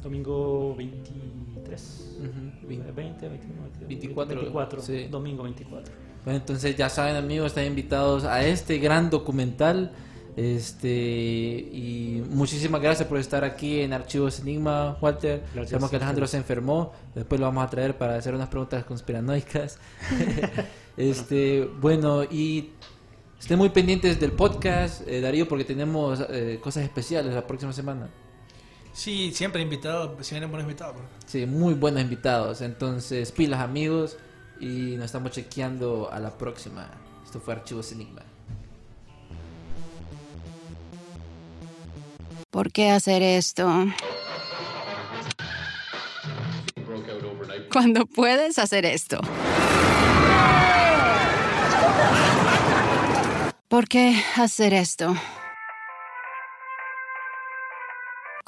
Domingo 23, Ujú. 20, 21, 22, 24, 24, sí. domingo 24. Bueno, entonces ya saben amigos, están invitados a este gran documental. Este y muchísimas gracias por estar aquí en Archivos Enigma, Walter. Gracias. Sabemos que Alejandro se enfermó, después lo vamos a traer para hacer unas preguntas conspiranoicas. este, bueno, y estén muy pendientes del podcast, eh, Darío, porque tenemos eh, cosas especiales la próxima semana. Sí, siempre invitado, si vienen buenos invitados. Sí, muy buenos invitados. Entonces, pilas amigos y nos estamos chequeando a la próxima. Esto fue Archivos Enigma. ¿Por qué hacer esto? Cuando puedes hacer esto. ¿Por qué hacer esto?